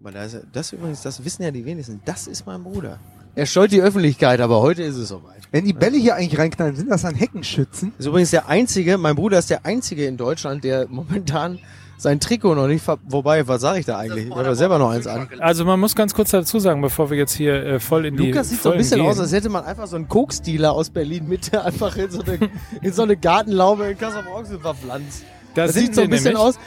Aber das, das übrigens, das wissen ja die wenigsten. Das ist mein Bruder. Er scheut die Öffentlichkeit, aber heute ist es soweit. Wenn die Bälle hier eigentlich reinknallen, sind das dann Heckenschützen? Ist übrigens der einzige, mein Bruder ist der einzige in Deutschland, der momentan sein Trikot noch nicht ver Wobei, was sage ich da eigentlich? Ich habe selber noch eins an. Also man muss ganz kurz dazu sagen, bevor wir jetzt hier äh, voll in die Lukas sieht so ein bisschen gehen. aus, als hätte man einfach so einen Koksdealer aus Berlin Mitte einfach in so eine, in so eine Gartenlaube in Kassel-Brauxel verpflanzt. Das, Das sieht so ein bisschen nämlich. aus.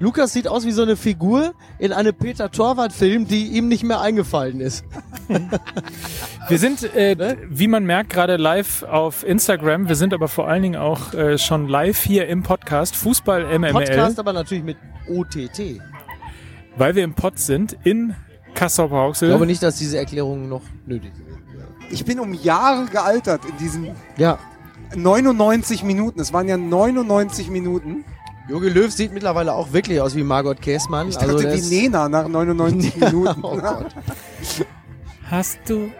Lukas sieht aus wie so eine Figur in einem Peter Torwart-Film, die ihm nicht mehr eingefallen ist. Wir sind, äh, Ne? wie man merkt, gerade live auf Instagram. Wir sind aber vor allen Dingen auch äh, schon live hier im Podcast Fußball MML, Podcast aber natürlich mit OTT. Ich weil wir im Pod sind in Kassel-Brauxel. glaube nicht, dass diese Erklärung noch nötig ist. Ich bin um Jahre gealtert in diesen Ja, 99 Minuten. Es waren ja 99 Minuten. Jogi Löw sieht mittlerweile auch wirklich aus wie Margot Käßmann. Ich dachte also wie Nena nach 99 Minuten. oh Gott. Hast du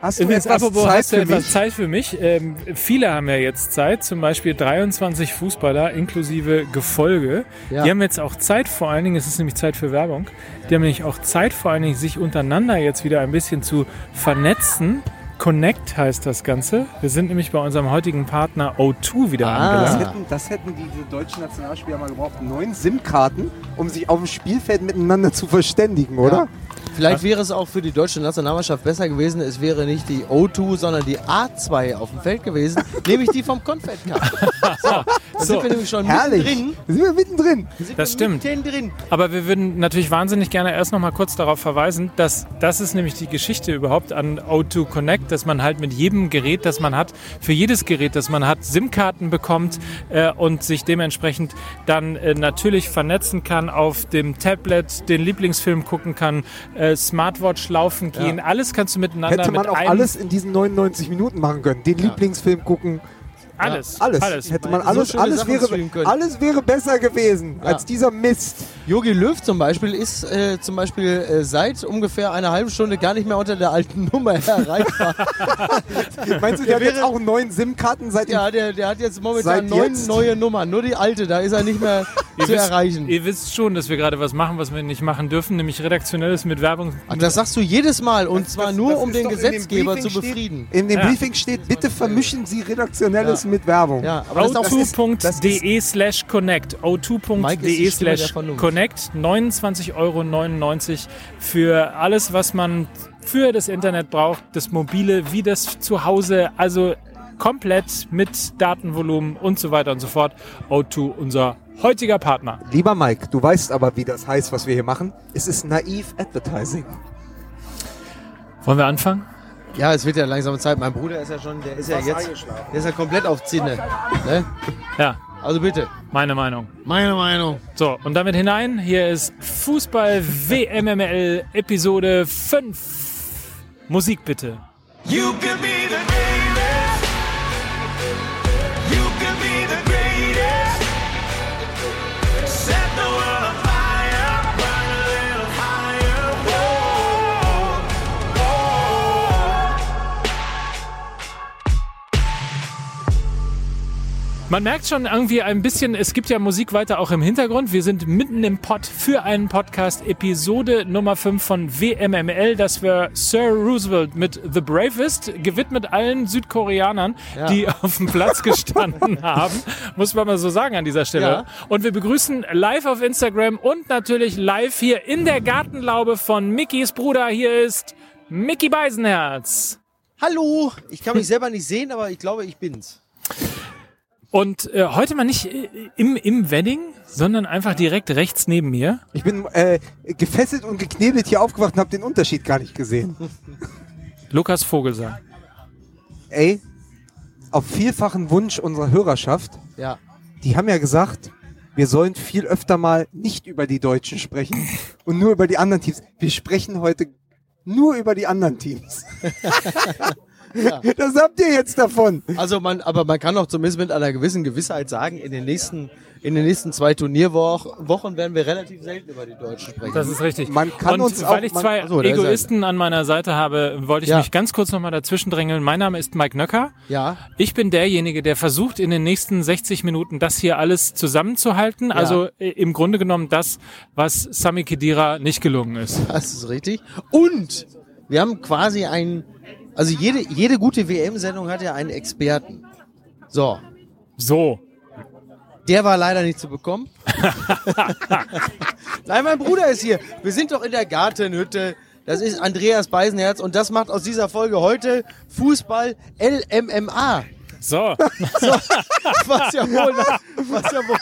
Hast du Übrigens, etwas apropos, Zeit hast du für etwas mich? Zeit für mich? Ähm, viele haben ja jetzt Zeit, zum Beispiel 23 Fußballer inklusive Gefolge. Ja. Die haben jetzt auch Zeit, vor allen Dingen, es ist nämlich Zeit für Werbung, die haben nämlich auch Zeit, vor allen Dingen sich untereinander jetzt wieder ein bisschen zu vernetzen. Connect heißt das Ganze. Wir sind nämlich bei unserem heutigen Partner O2 wieder Ah. Das angelangt. hätten, das hätten diese deutschen Nationalspieler mal gebraucht. Neun SIM-Karten, um sich auf dem Spielfeld miteinander zu verständigen, oder? Vielleicht wäre es auch für die deutsche Nationalmannschaft besser gewesen, es wäre nicht die O2, sondern die A2 auf dem Feld gewesen, nämlich die vom Confed Cup. So, da So. sind wir nämlich schon Herrlich. mittendrin. Da sind wir mittendrin. Sind Das wir stimmt. Mittendrin. Aber wir würden natürlich wahnsinnig gerne erst noch mal kurz darauf verweisen, dass das ist nämlich die Geschichte überhaupt an O2 Connect, dass man halt mit jedem Gerät, das man hat, für jedes Gerät, das man hat, SIM-Karten bekommt äh, und sich dementsprechend dann äh, natürlich vernetzen kann, auf dem Tablet den Lieblingsfilm gucken kann, äh, Smartwatch laufen gehen, alles kannst du miteinander Hätte man mit auch alles in diesen 99 Minuten machen können. Den Lieblingsfilm gucken. Alles, Alles. alles. Hätte man So alles, schöne alles, wäre, alles wäre besser gewesen Ja. als dieser Mist. Jogi Löw zum Beispiel ist äh, zum Beispiel äh, seit ungefähr einer halben Stunde gar nicht mehr unter der alten Nummer erreichbar. Meinst du, der hat wäre- jetzt auch neun SIM-Karten seit ja, der, der hat jetzt momentan neun jetzt? neue Nummern. Nur die alte, da ist er nicht mehr zu wisst- erreichen. Ihr wisst schon, dass wir gerade was machen, was wir nicht machen dürfen, nämlich redaktionelles mit Werbung. Ach, das sagst du jedes Mal und zwar das- nur, das um den Gesetzgeber zu steht- befrieden. In dem Ja. Briefing steht, bitte vermischen Sie Redaktionelles mit Werbung. Ja, aber das ist auch das ist- das o2.de slash connect. Mike ist die o2.de Stimme der slash connect. 29,99 Euro für alles, was man für das Internet braucht. Das Mobile wie das zu Hause. Also komplett mit Datenvolumen und so weiter und so fort. O2, unser heutiger Partner. Lieber Mike, du weißt aber, wie das heißt, was wir hier machen. Es ist naiv Advertising. Wollen wir anfangen? Ja, es wird ja langsam Zeit. Mein Bruder ist ja schon, der ist ja jetzt, der ist ja komplett auf Zinne. Ne? Ja, Also bitte. meine Meinung. Meine Meinung. So, und damit hinein, hier ist Fußball WMML Episode 5. Musik bitte. You can be the Man merkt schon irgendwie ein bisschen, es gibt ja Musik weiter auch im Hintergrund. Wir sind mitten im Pod für einen Podcast, Episode Nummer 5 von WMML. Das war Sir Roosevelt mit The Bravest, gewidmet allen Südkoreanern, die auf dem Platz gestanden haben. Muss man mal so sagen an dieser Stelle. Ja. Und wir begrüßen live auf Instagram und natürlich live hier in der Gartenlaube von Mickys Bruder. Hier ist Mickey Beisenherz. Hallo. Ich kann mich selber nicht sehen, aber ich glaube, ich bin's. Und äh, heute mal nicht äh, im, im Wedding, sondern einfach direkt rechts neben mir. Ich bin äh, gefesselt und geknebelt hier aufgewacht und habe den Unterschied gar nicht gesehen. Lukas Vogelsang. Ey, auf vielfachen Wunsch unserer Hörerschaft, Ja. die haben ja gesagt, wir sollen viel öfter mal nicht über die Deutschen sprechen und nur über die anderen Teams. Wir sprechen heute nur über die anderen Teams. Das habt ihr jetzt davon. Also man, aber man kann doch zumindest mit einer gewissen Gewissheit sagen, in den nächsten in den nächsten zwei Turnierwochen werden wir relativ selten über die Deutschen sprechen. Das ist richtig. Man kann und uns weil auch- ich man- zwei Achso, ist er. Egoisten an meiner Seite habe, wollte ich Ja. mich ganz kurz nochmal dazwischen drängeln. Mein Name ist Mike Nöcker. ja, Ich bin derjenige, der versucht, in den nächsten 60 Minuten das hier alles zusammenzuhalten. Also äh, im Grunde genommen das, was Sami Khedira nicht gelungen ist. das ist richtig. Und wir haben quasi einen, also jede, jede gute WM-Sendung hat ja einen Experten. So, So. der war leider nicht zu bekommen. Nein, mein Bruder ist hier. Wir sind doch in der Gartenhütte. Das ist Andreas Beisenherz und das macht aus dieser Folge heute Fußball LMMA. So. Was ja wohl, was ja wohl,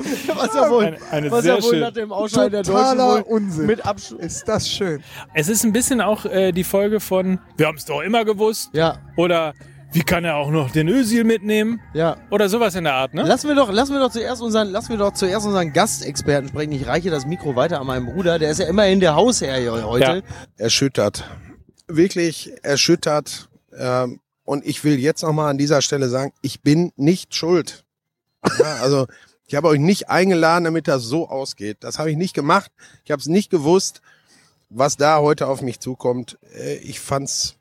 was ja wohl, Eine- eine was sehr ja wohl schön- nach dem Ausscheiden der Deutschen Unsinn. mit Abschluss. Ist das schön. Es ist ein bisschen auch äh, die Folge von Wir haben es doch immer gewusst. Ja, Oder wie kann er auch noch den Özil mitnehmen? ja. Oder sowas in der Art, ne? Lassen wir doch, lassen wir doch zuerst unseren, lassen wir doch zuerst unseren Gastexperten sprechen. Ich reiche das Mikro weiter an meinen Bruder. Der ist ja immerhin der Hausherr hier heute. erschüttert. Wirklich erschüttert. Ähm, und ich will jetzt nochmal an dieser Stelle sagen, ich bin nicht schuld. Ja, also ich habe euch nicht eingeladen, damit das so ausgeht. Das habe ich nicht gemacht. Ich habe es nicht gewusst, was da heute auf mich zukommt. Äh, Ich fand's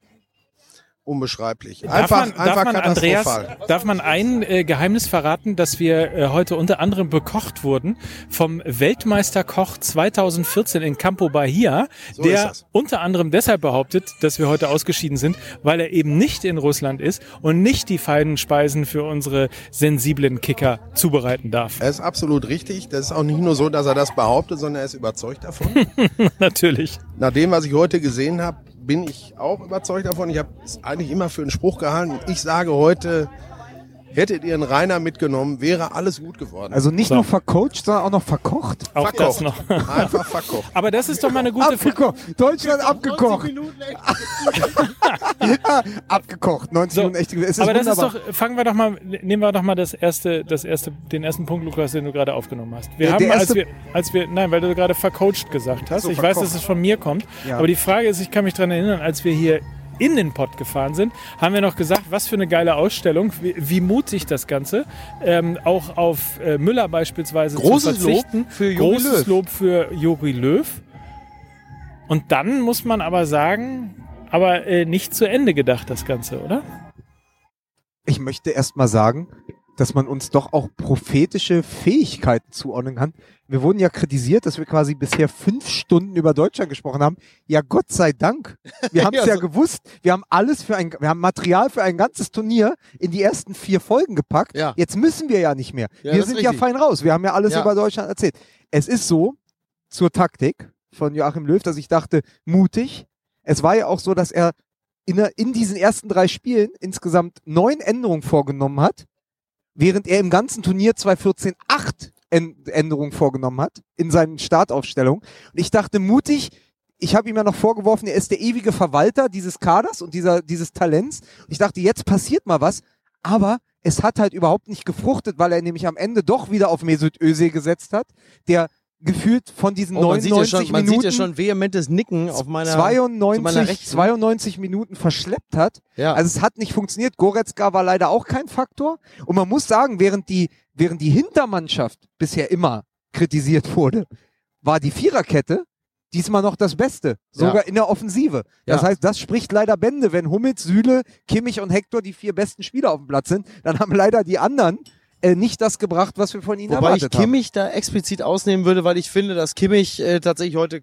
unbeschreiblich. Darf Einfach, man, darf einfach man Andreas, darf man ein äh, Geheimnis verraten, dass wir äh, heute unter anderem bekocht wurden vom Weltmeisterkoch 2014 in Campo Bahia, So der unter anderem deshalb behauptet, dass wir heute ausgeschieden sind, weil er eben nicht in Russland ist und nicht die feinen Speisen für unsere sensiblen Kicker zubereiten darf. Er ist absolut richtig. Das ist auch nicht nur so, dass er das behauptet, sondern er ist überzeugt davon. Natürlich. Nach dem, was ich heute gesehen habe, bin ich auch überzeugt davon. Ich habe es eigentlich immer für einen Spruch gehalten. Ich sage heute, hättet ihr einen Rainer mitgenommen, wäre alles gut geworden. Also nicht So. nur vercoacht, sondern auch noch verkocht. Auch das noch. Einfach verkocht. Aber das ist doch mal eine gute Frage. Abgekocht. Deutschland 90 abgekocht. Minuten echt. abgekocht. 90 So, Minuten echt. Es aber das wunderbar. ist doch, fangen wir doch mal, nehmen wir doch mal das erste, das erste, den ersten Punkt, Lukas, den du gerade aufgenommen hast. Wir Ja, haben, als wir, als wir, nein, weil du gerade vercoacht gesagt hast. So, ich weiß, verkocht. dass es von mir kommt. Ja. Aber die Frage ist, ich kann mich daran erinnern, als wir hier in den Pott gefahren sind, haben wir noch gesagt, was für eine geile Ausstellung, wie, wie mutig das Ganze, ähm, auch auf äh, Müller beispielsweise Großes zu verzichten. Lob für Jogi Großes Löw. Lob für Jogi Löw. Und dann muss man aber sagen, aber äh, nicht zu Ende gedacht, das Ganze, oder? ich möchte erst mal sagen, dass man uns doch auch prophetische Fähigkeiten zuordnen kann. Wir wurden ja kritisiert, dass wir quasi bisher fünf Stunden über Deutschland gesprochen haben. Ja, Gott sei Dank. Wir haben es Ja, ja, so- gewusst. Wir haben alles für ein, wir haben Material für ein ganzes Turnier in die ersten vier Folgen gepackt. Ja. Jetzt müssen wir ja nicht mehr. Ja, wir sind ja fein raus. Wir haben ja alles über Deutschland erzählt. Es ist so, zur Taktik von Joachim Löw, dass ich dachte, mutig. Es war ja auch so, dass er in, in diesen ersten drei Spielen insgesamt neun Änderungen vorgenommen hat, während er im ganzen Turnier 2014 acht Änd- Änderungen vorgenommen hat in seinen Startaufstellungen. Und ich dachte, mutig, ich habe ihm ja noch vorgeworfen, er ist der ewige Verwalter dieses Kaders und dieser, dieses Talents. Und ich dachte, jetzt passiert mal was. Aber es hat halt überhaupt nicht gefruchtet, weil er nämlich am Ende doch wieder auf Mesut Özil gesetzt hat, der gefühlt von diesen Oh, man sieht, ja 99 schon, man Minuten sieht ja schon vehementes Nicken auf meiner. zu meiner 92, Rechten. 92 Minuten verschleppt hat. Ja. Also es hat nicht funktioniert. Goretzka war leider auch kein Faktor. Und man muss sagen, während die, während die Hintermannschaft bisher immer kritisiert wurde, war die Viererkette diesmal noch das Beste. Sogar Ja. in der Offensive. Das Ja. heißt, das spricht leider Bände. Wenn Hummels, Süle, Kimmich und Hector die vier besten Spieler auf dem Platz sind, dann haben leider die anderen äh, nicht das gebracht, was wir von ihnen Wobei ich erwartet haben. Kimmich da explizit ausnehmen würde, weil ich finde, dass Kimmich äh, tatsächlich heute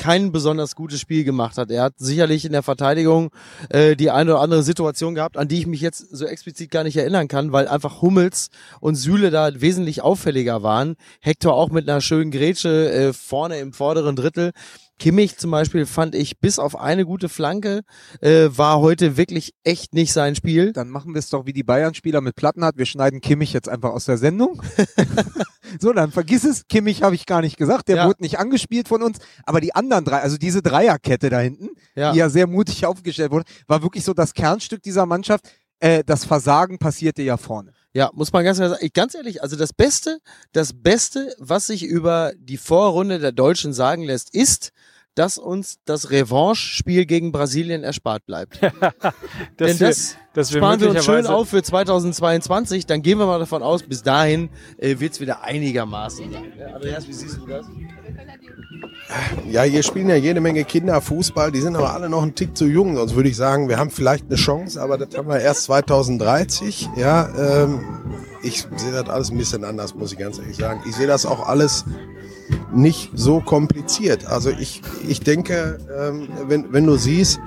kein besonders gutes Spiel gemacht hat. Er hat sicherlich in der Verteidigung äh, die eine oder andere Situation gehabt, an die ich mich jetzt so explizit gar nicht erinnern kann, weil einfach Hummels und Süle da wesentlich auffälliger waren. Hector auch mit einer schönen Grätsche äh, vorne im vorderen Drittel. Kimmich zum Beispiel fand ich bis auf eine gute Flanke äh, war heute wirklich echt nicht sein Spiel. Dann machen wir es doch wie die Bayern-Spieler mit Platten hat. Wir schneiden Kimmich jetzt einfach aus der Sendung. so, dann vergiss es. Kimmich habe ich gar nicht gesagt. Der Ja. wurde nicht angespielt von uns. Aber die anderen drei, also diese Dreierkette da hinten, Ja. die ja sehr mutig aufgestellt wurde, war wirklich so das Kernstück dieser Mannschaft. Äh, das Versagen passierte ja vorne. Ja, muss man ganz Ganz ehrlich, also das Beste, das Beste, was sich über die Vorrunde der Deutschen sagen lässt, ist, dass uns das Revanche-Spiel gegen Brasilien erspart bleibt. Denn wir, das wir sparen wir uns schön auf für 2022. Dann gehen wir mal davon aus, bis dahin äh, wird's wieder einigermaßen sein. Ja, Andreas, wie siehst du das? Ja, hier spielen ja jede Menge Kinder Fußball, die sind aber alle noch einen Tick zu jung, sonst würde ich sagen, wir haben vielleicht eine Chance, aber das haben wir erst 2030. Ja, ähm, ich sehe das alles ein bisschen anders, muss ich ganz ehrlich sagen. Ich sehe das auch alles nicht so kompliziert. Also ich, ich denke, ähm, wenn, wenn du siehst,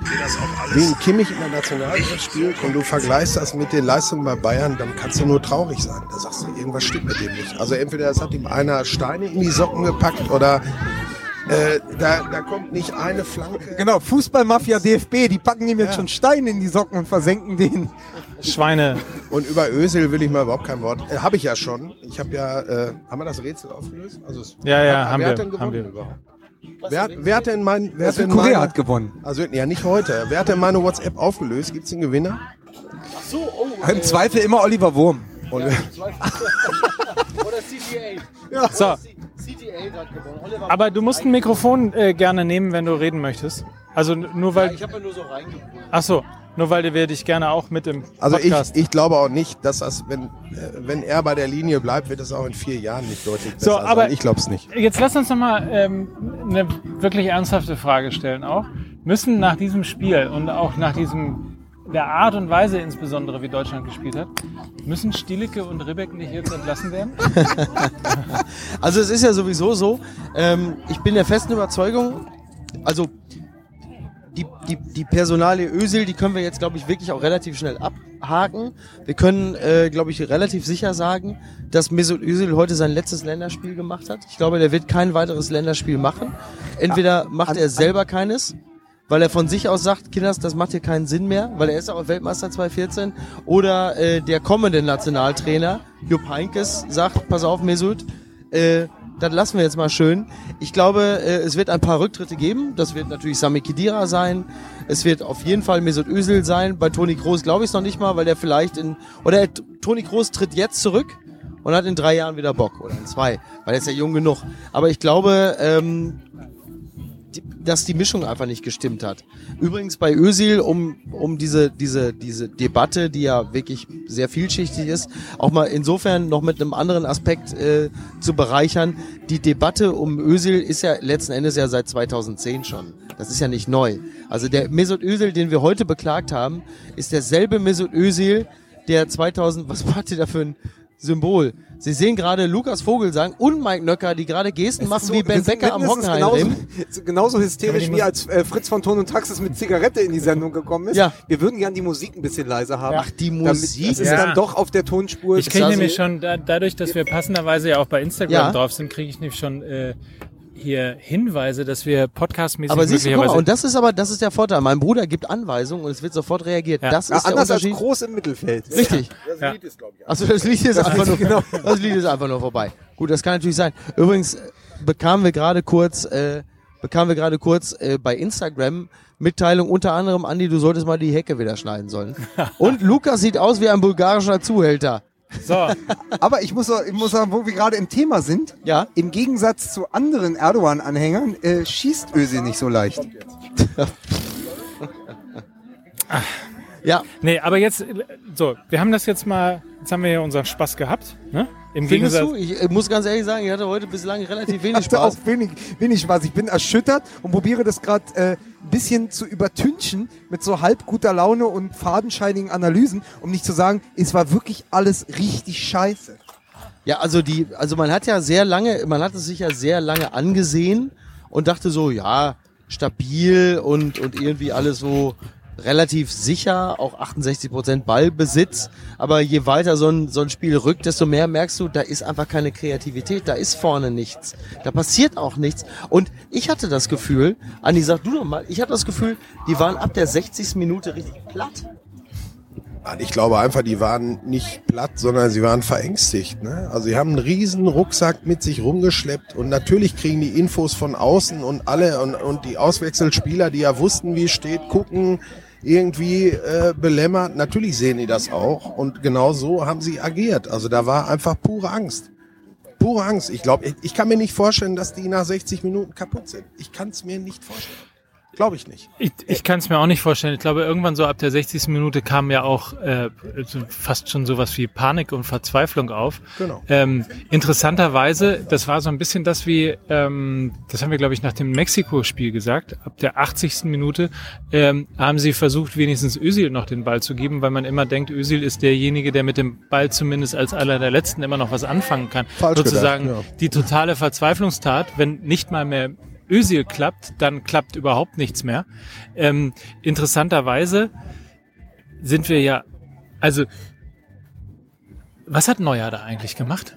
wie ein Kimmich in der Nationalmannschaft spielt und du vergleichst das mit den Leistungen bei Bayern, dann kannst du nur traurig sein. Da sagst du, irgendwas stimmt mit dem nicht. Also entweder es hat ihm einer Steine in die Socken gepackt oder äh, da, da kommt nicht eine Flanke. Genau, Fußballmafia DFB, die packen ihm jetzt schon Steine in die Socken und versenken den. Schweine. Und über Ösel will ich mal überhaupt kein Wort. Äh, habe ich ja schon. Ich habe ja, äh, haben wir das Rätsel aufgelöst? Also es, Ja, ja, wer haben hat wir, denn gewonnen haben wir. überhaupt? Wer, hat- wer hat denn mein, wer hat denn Südkorea meine, hat gewonnen. Also ja, nicht heute. Wer hat denn meine WhatsApp aufgelöst? Gibt's einen Gewinner? Im Zweifel immer Oliver Wurm. Und, Oder CTA. So, CTA hat gewonnen. Oliver aber du musst ein Mikrofon äh, gerne nehmen, wenn du reden möchtest. Also nur weil, Ich habe ja nur so reingeholt. ach so, nur weil wir dich gerne auch mit im also ich, Podcast. ich glaube auch nicht, dass das, wenn, äh, wenn er bei der Linie bleibt, wird es auch in vier Jahren nicht deutlich besser So, aber- sein. Ich glaube es nicht. Jetzt lass uns noch mal ähm, eine wirklich ernsthafte Frage stellen auch. Müssen nach diesem Spiel und auch nach diesem der Art und Weise insbesondere, wie Deutschland gespielt hat, müssen Stielicke und Ribbeck nicht jetzt entlassen werden? Also es ist ja sowieso so, ähm, ich bin der festen Überzeugung, also die, die, die Personalie Ösel, die können wir jetzt, glaube ich, wirklich auch relativ schnell abhaken. Wir können, äh, glaube ich, relativ sicher sagen, dass Mesut Özil heute sein letztes Länderspiel gemacht hat. Ich glaube, der wird kein weiteres Länderspiel machen. Entweder macht er selber keines, weil er von sich aus sagt, Kinders, das macht hier keinen Sinn mehr, weil er ist auch Weltmeister 2014, oder äh, der kommende Nationaltrainer, Jupp Heynckes, sagt, pass auf, Mesut, äh, das lassen wir jetzt mal schön. Ich glaube, äh, es wird ein paar Rücktritte geben. Das wird natürlich Sami Khedira sein. Es wird auf jeden Fall Mesut Özil sein. Bei Toni Kroos glaube ich es noch nicht mal, weil der vielleicht in oder er, Toni Kroos tritt jetzt zurück und hat in drei Jahren wieder Bock oder in zwei, weil er ist ja jung genug. Aber ich glaube, ähm, dass die Mischung einfach nicht gestimmt hat. Übrigens bei Özil, um, um diese, diese, diese Debatte, die ja wirklich sehr vielschichtig ist, auch mal insofern noch mit einem anderen Aspekt äh, zu bereichern. Die Debatte um Özil ist ja letzten Endes ja seit 2010 schon. Das ist ja nicht neu. Also der Mesut Özil, den wir heute beklagt haben, ist derselbe Mesut Özil, der 2000, was war der da für ein Symbol? Sie sehen gerade Lukas Vogelsang und Mike Nöcker, die gerade Gesten machen wie Ben Becker am Hockenheimring. genauso, genauso hysterisch wie als äh, Fritz von Ton und Taxis mit Zigarette in die Sendung gekommen ist. Ja. Wir würden gern die Musik ein bisschen leiser haben. Ach, die Damit, Musik. das ist Ja. dann doch auf der Tonspur. Ich kriege das nämlich so? schon, da, dadurch, dass wir passenderweise ja auch bei Instagram Ja. drauf sind, kriege ich nämlich schon äh, hier Hinweise, dass wir podcastmäßig Aber siehst du, guck mal, und das ist aber, das ist der Vorteil. Mein Bruder gibt Anweisungen und es wird sofort reagiert. Ja. Das Ja, ist der anders als groß im Mittelfeld. Richtig. Ja. Achso, das Lied ist einfach nur, genau. das Lied ist einfach nur vorbei. Gut, das kann natürlich sein. Übrigens äh, bekamen wir gerade kurz, äh, bekamen wir gerade kurz äh, bei Instagram Mitteilung unter anderem, Andi, du solltest mal die Hecke wieder schneiden sollen. Und Lukas sieht aus wie ein bulgarischer Zuhälter. So, Aber ich muss, ich muss sagen, wo wir gerade im Thema sind, Ja. im Gegensatz zu anderen Erdogan-Anhängern äh, schießt Özil nicht so leicht. Ja, nee, aber jetzt, so, wir haben das jetzt mal, jetzt haben wir ja unseren Spaß gehabt, ne? Im findest Gegensatz, du? Ich äh, muss ganz ehrlich sagen, ich hatte heute bislang relativ wenig hatte auch Spaß. wenig, wenig Spaß. Ich bin erschüttert und probiere das gerade äh, ein bisschen zu übertünchen mit so halb guter Laune und fadenscheinigen Analysen, um nicht zu sagen, es war wirklich alles richtig scheiße. Ja, also die, also man hat ja sehr lange, man hat es sich ja sehr lange angesehen und dachte so, ja, stabil und, und irgendwie alles so relativ sicher, auch 68 Prozent Ballbesitz. Aber je weiter so ein, so ein Spiel rückt, desto mehr merkst du, da ist einfach keine Kreativität, da ist vorne nichts. Da passiert auch nichts. Und ich hatte das Gefühl, Andi, sag du doch mal, ich hatte das Gefühl, die waren ab der 60. Minute richtig platt. Ich glaube einfach, die waren nicht platt, sondern sie waren verängstigt. Ne? Also sie haben einen riesen Rucksack mit sich rumgeschleppt und natürlich kriegen die Infos von außen und alle und, und die Auswechselspieler, die ja wussten, wie es steht, gucken irgendwie äh, belämmert. Natürlich sehen die das auch und genau so haben sie agiert. Also da war einfach pure Angst. pure Angst. Ich glaube, ich, ich kann mir nicht vorstellen, dass die nach 60 Minuten kaputt sind. Ich kann es mir nicht vorstellen. Glaube ich nicht. Ich, ich kann es mir auch nicht vorstellen. Ich glaube, irgendwann so ab der 60. Minute kam ja auch äh, fast schon sowas wie Panik und Verzweiflung auf. Genau. Ähm, interessanterweise, das war so ein bisschen das wie, ähm, das haben wir, glaube ich, nach dem Mexiko-Spiel gesagt. Ab der 80. Minute ähm, haben sie versucht, wenigstens Özil noch den Ball zu geben, weil man immer denkt, Özil ist derjenige, der mit dem Ball zumindest als einer der Letzten immer noch was anfangen kann. Falsch Sozusagen gedacht, ja. die totale Verzweiflungstat, wenn nicht mal mehr Özil klappt, dann klappt überhaupt nichts mehr. Ähm, interessanterweise sind wir ja, also was hat Neuer da eigentlich gemacht?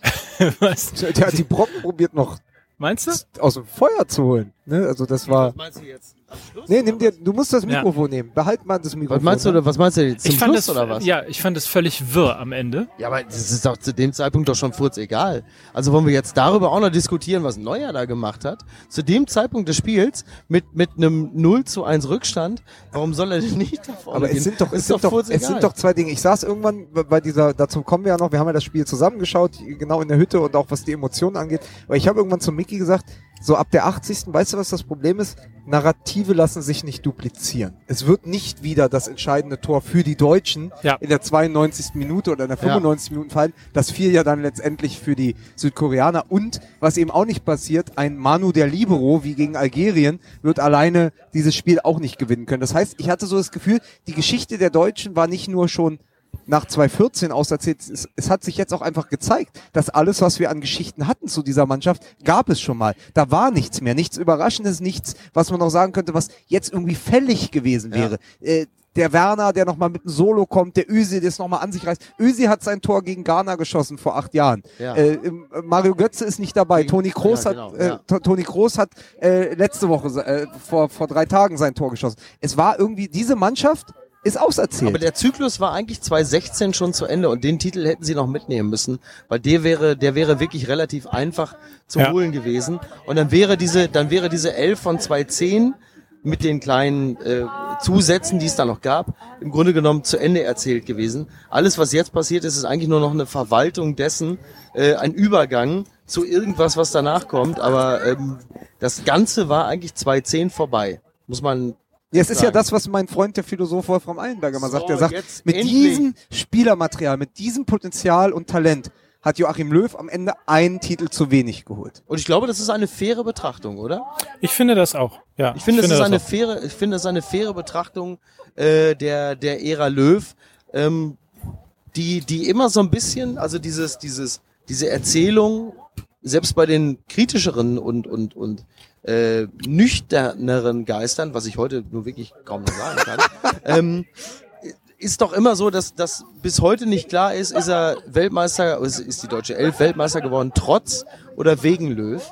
was Der hat die Brocken probiert noch meinst du? aus dem Feuer zu holen. Ne? Also das war. meinst du jetzt? Am Schluss? Nee, nimm dir, du musst das Ja. Mikrofon nehmen. Behalt mal das Mikrofon. Was meinst du, ne? oder was meinst du jetzt? Zum ich fand Schluss es, oder was? ja, ich fand es völlig wirr am Ende. Ja, aber das ist doch zu dem Zeitpunkt doch schon furz egal. Also wollen wir jetzt darüber auch noch diskutieren, was Neuer da gemacht hat? Zu dem Zeitpunkt des Spiels mit, mit einem 0 zu 1 Rückstand, warum soll er denn nicht da vorne Aber gehen? es sind doch, es ist sind doch, furz es sind doch zwei Dinge. Ich saß irgendwann bei- bei dieser, dazu kommen wir ja noch, wir haben ja das Spiel zusammengeschaut, genau in der Hütte und auch was die Emotionen angeht. Aber ich habe irgendwann zu Mickey gesagt, so ab der 80. Weißt du, was das Problem ist? Narrative lassen sich nicht duplizieren. Es wird nicht wieder das entscheidende Tor für die Deutschen Ja. in der 92. Minute oder in der 95. Minute fallen. Das fiel ja dann letztendlich für die Südkoreaner. Und was eben auch nicht passiert, ein Manu der Libero wie gegen Algerien wird alleine dieses Spiel auch nicht gewinnen können. Das heißt, ich hatte so das Gefühl, die Geschichte der Deutschen war nicht nur schon nach 2014 auserzählt, es, es hat sich jetzt auch einfach gezeigt, dass alles, was wir an Geschichten hatten zu dieser Mannschaft, gab es schon mal. Da war nichts mehr, nichts Überraschendes, nichts, was man noch sagen könnte, was jetzt irgendwie fällig gewesen wäre. Äh, der Werner, der nochmal mit einem Solo kommt, der Özil, der es nochmal an sich reißt. Özil hat sein Tor gegen Ghana geschossen vor acht Jahren. Ja. Äh, ähm, Mario Götze ist nicht dabei. Gegen- Toni Kroos ja, genau, hat, äh, ja. To- Toni Kroos hat äh, letzte Woche, äh, vor, vor drei Tagen sein Tor geschossen. Es war irgendwie, diese Mannschaft ist auserzählt. Aber der Zyklus war eigentlich 2016 schon zu Ende und den Titel hätten sie noch mitnehmen müssen, weil der wäre, der wäre wirklich relativ einfach zu Ja. holen gewesen. Und dann wäre diese, dann wäre diese 11 von 2010 mit den kleinen äh, Zusätzen, die es da noch gab, im Grunde genommen zu Ende erzählt gewesen. Alles, was jetzt passiert ist, ist eigentlich nur noch eine Verwaltung dessen, äh, ein Übergang zu irgendwas, was danach kommt. Aber ähm, das Ganze war eigentlich 2010 vorbei. Muss man Ja, es ist ja das, was mein Freund, der Philosoph Wolfram Eilenberger immer So, sagt. Der sagt, mit endlich. diesem Spielermaterial, mit diesem Potenzial und Talent hat Joachim Löw am Ende einen Titel zu wenig geholt. Und ich glaube, das ist eine faire Betrachtung, oder? Ich finde das auch. Ja, Ich finde, es ist das eine auch. faire, ich finde, es ist eine faire Betrachtung äh, der der Ära Löw, ähm, die die immer so ein bisschen, also dieses dieses diese Erzählung selbst bei den kritischeren und und und äh, nüchterneren Geistern, was ich heute nur wirklich kaum noch sagen kann, ähm, ist doch immer so, dass, dass bis heute nicht klar ist, ist er Weltmeister, ist, ist die deutsche Elf Weltmeister geworden, trotz oder wegen Löw.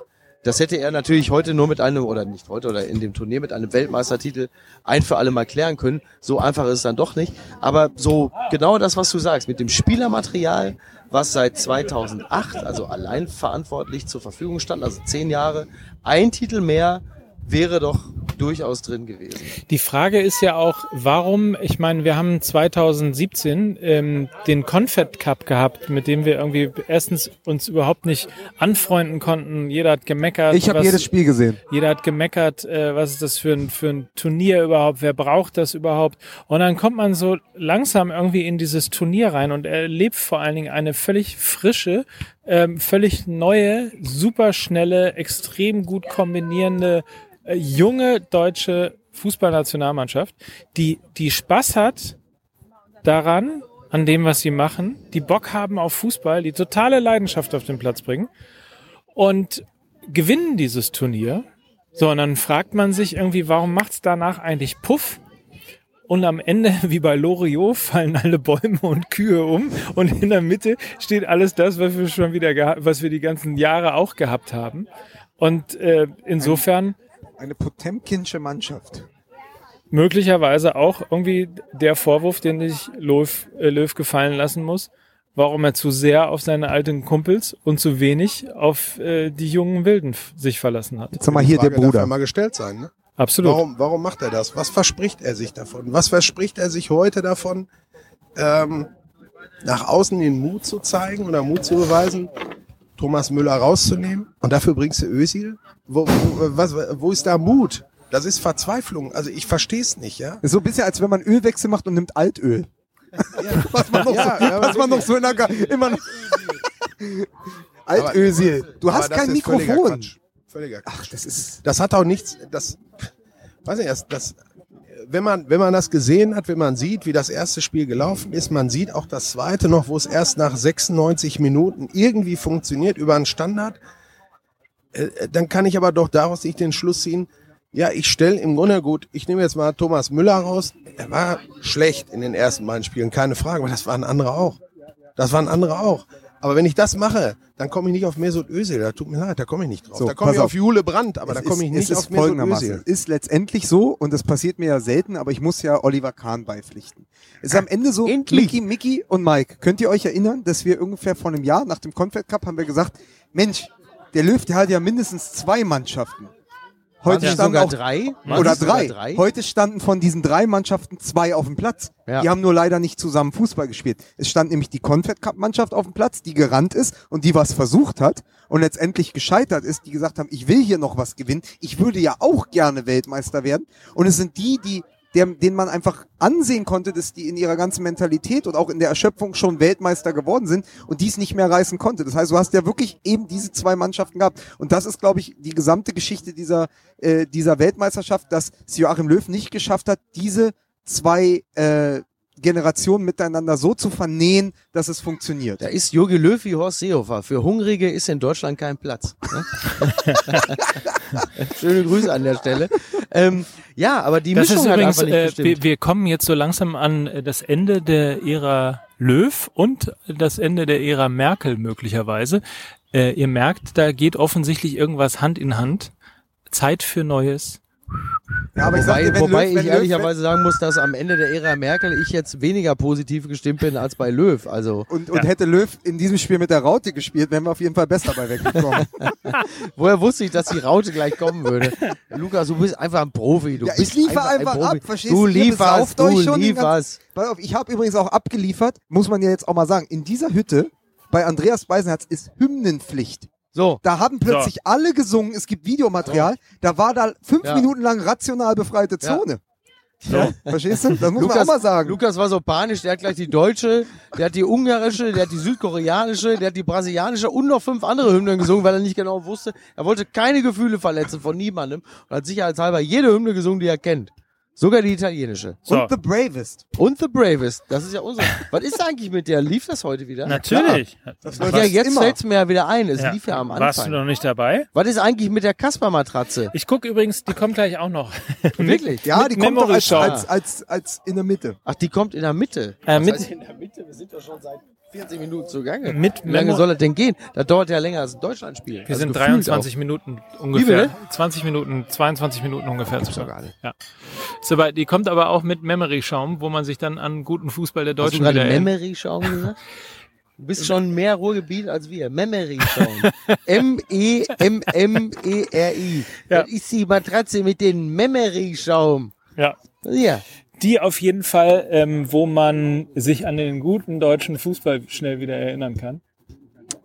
Das hätte er natürlich heute nur mit einem, oder nicht heute, oder in dem Turnier mit einem Weltmeistertitel ein für alle Mal klären können. So einfach ist es dann doch nicht. Aber so genau das, was du sagst, mit dem Spielermaterial, was seit 2008, also allein verantwortlich zur Verfügung stand, also zehn Jahre, ein Titel mehr wäre doch durchaus drin gewesen. Die Frage ist ja auch, warum, ich meine, wir haben 2017 ähm, den Confed Cup gehabt, mit dem wir irgendwie erstens uns überhaupt nicht anfreunden konnten. Jeder hat gemeckert. Ich habe jedes Spiel gesehen. Jeder hat gemeckert, äh, was ist das für ein, für ein Turnier überhaupt, wer braucht das überhaupt? Und dann kommt man so langsam irgendwie in dieses Turnier rein und erlebt vor allen Dingen eine völlig frische, ähm, völlig neue, superschnelle, extrem gut kombinierende, äh, junge deutsche Fußballnationalmannschaft, die, die Spaß hat daran, an dem, was sie machen, die Bock haben auf Fußball, die totale Leidenschaft auf den Platz bringen und gewinnen dieses Turnier. So, und dann fragt man sich irgendwie, warum macht's danach eigentlich Puff? Und am Ende, wie bei Loriot, fallen alle Bäume und Kühe um. Und in der Mitte steht alles das, was wir schon wieder, was wir die ganzen Jahre auch gehabt haben. Und äh, insofern Eine Potemkinsche Mannschaft. möglicherweise auch irgendwie der Vorwurf, den sich Löw, äh, Löw gefallen lassen muss, warum er zu sehr auf seine alten Kumpels und zu wenig auf äh, die jungen Wilden sich verlassen hat. Sag mal hier der Frage Bruder. mal gestellt sein. Ne? Absolut. Warum, warum macht er das? Was verspricht er sich davon? Was verspricht er sich heute davon? Ähm, nach außen den Mut zu zeigen oder Mut zu beweisen, Thomas Müller rauszunehmen und dafür bringst du Özil? Wo, wo, was, wo ist da Mut? Das ist Verzweiflung. Also ich verstehe es nicht, ja. Ist so ein bisschen, als wenn man Ölwechsel macht und nimmt Altöl. was man noch, Ja, so, ja, was man noch so in der immer noch. Altösil. Du Aber hast das kein ist völliger Mikrofon. Quatsch. Völliger Quatsch. Ach, das ist. Das hat auch nichts, das, weiß ich das, das, wenn man, wenn man das gesehen hat, wenn man sieht, wie das erste Spiel gelaufen ist, man sieht auch das zweite noch, wo es erst nach 96 Minuten irgendwie funktioniert über einen Standard, äh, dann kann ich aber doch daraus nicht den Schluss ziehen, ja, ich stelle im Grunde gut, ich nehme jetzt mal Thomas Müller raus, er war schlecht in den ersten beiden Spielen, keine Frage, aber das waren andere auch. Das waren andere auch. Aber wenn ich das mache, dann komme ich nicht auf Mesut Özil, da tut mir leid, da komme ich nicht drauf. So, da komme ich auf auf. Jule Brandt, aber da komme ich nicht auf ist Mesut. Özil. Ist letztendlich so, und das passiert mir ja selten, aber ich muss ja Oliver Kahn beipflichten. Es ist am Ende so, Endlich. Mickey, Mickey und Mike, könnt ihr euch erinnern, dass wir ungefähr vor einem Jahr nach dem Confed Cup haben wir gesagt, Mensch, der Löw, der hat ja mindestens zwei Mannschaften. Heute standen auch drei. Oder sogar drei. Heute standen von diesen drei Mannschaften zwei auf dem Platz. Ja. Die haben nur leider nicht zusammen Fußball gespielt. Es stand nämlich die Confed Cup Mannschaft auf dem Platz, die gerannt ist und die was versucht hat und letztendlich gescheitert ist, die gesagt haben, ich will hier noch was gewinnen. Ich würde ja auch gerne Weltmeister werden. Und es sind die, die der, denen man einfach ansehen konnte, dass die in ihrer ganzen Mentalität und auch in der Erschöpfung schon Weltmeister geworden sind und dies nicht mehr reißen konnte. Das heißt, du hast ja wirklich eben diese zwei Mannschaften gehabt. Und das ist, glaube ich, die gesamte Geschichte dieser, äh, dieser Weltmeisterschaft, dass Joachim Löw nicht geschafft hat, diese zwei äh, Generationen miteinander so zu vernähen, dass es funktioniert. Da ist Jogi Löw wie Horst Seehofer. Für Hungrige ist in Deutschland kein Platz. Ne? Schöne Grüße an der Stelle. Ähm, ja, aber die Das Mischung ist hat übrigens, einfach nicht äh, gestimmt. wir, wir kommen jetzt so langsam an äh, das Ende der Ära Löw und das Ende der Ära Merkel möglicherweise. Äh, ihr merkt, da geht offensichtlich irgendwas Hand in Hand. Zeit für Neues. Ja, aber ich sag wobei dir, wenn wobei Löw, ich ehrlicherweise sagen muss, dass am Ende der Ära Merkel ich jetzt weniger positiv gestimmt bin als bei Löw. Also und, und hätte Löw in diesem Spiel mit der Raute gespielt, wären wir auf jeden Fall besser bei weggekommen. woher wusste ich, dass die Raute gleich kommen würde? Lukas, du bist einfach ein Profi. Du Ja, ich bist liefere ein einfach Profi. ab, verstehst du? du? Lieferst, du lieferst. Pass auf, ich habe übrigens auch abgeliefert, muss man ja jetzt auch mal sagen, in dieser Hütte bei Andreas Beisenherz ist Hymnenpflicht. So, Da haben plötzlich alle gesungen, es gibt Videomaterial, da war da fünf Ja. Minuten lang rational befreite. Zone. Ja, verstehst du? Das muss man auch Lukas, mal sagen. Lukas war so panisch, der hat gleich die deutsche, der hat die ungarische, der hat die südkoreanische, der hat die brasilianische und noch fünf andere Hymnen gesungen, weil er nicht genau wusste. Er wollte keine Gefühle verletzen von niemandem und hat sicherheitshalber jede Hymne gesungen, die er kennt. Sogar die italienische. So, Und The Bravest. Und The Bravest. Das ist ja unsere. Was ist eigentlich mit der? Lief das heute wieder? natürlich. Das Ja, jetzt immer. fällt's mir ja wieder ein. Es Ja. lief ja am Warst du Anfang. noch nicht dabei? Was ist eigentlich mit der Kasper-Matratze? Ich gucke übrigens, die kommt gleich auch noch. Wirklich? Ja, mit die kommt doch als, als, als, als in der Mitte. Ach, die kommt in der Mitte. Äh, Was mit- heißt in der Mitte? Wir sind doch schon seit 40 Minuten zugange. Mit Wie lange Memo- soll das denn gehen? Das dauert ja länger als ein Deutschlandspiel. Wir Also sind gefühlt 23 Minuten ungefähr. bitte? 20 Minuten, 22 Minuten ungefähr. Doch gar nicht. Ja. Aber, die kommt aber auch mit Memory-Schaum, wo man sich dann an guten Fußball der Auch. Hast du Deutschen gerade. Memory-Schaum gesagt? Du bist schon mehr Ruhrgebiet als wir. Memory-Schaum. M-E-M-M-E-R-I. Ja. Das ist die Matratze mit dem Memory-Schaum. Ja. Ja. Die auf jeden Fall, ähm, wo man sich an den guten deutschen Fußball schnell wieder erinnern kann.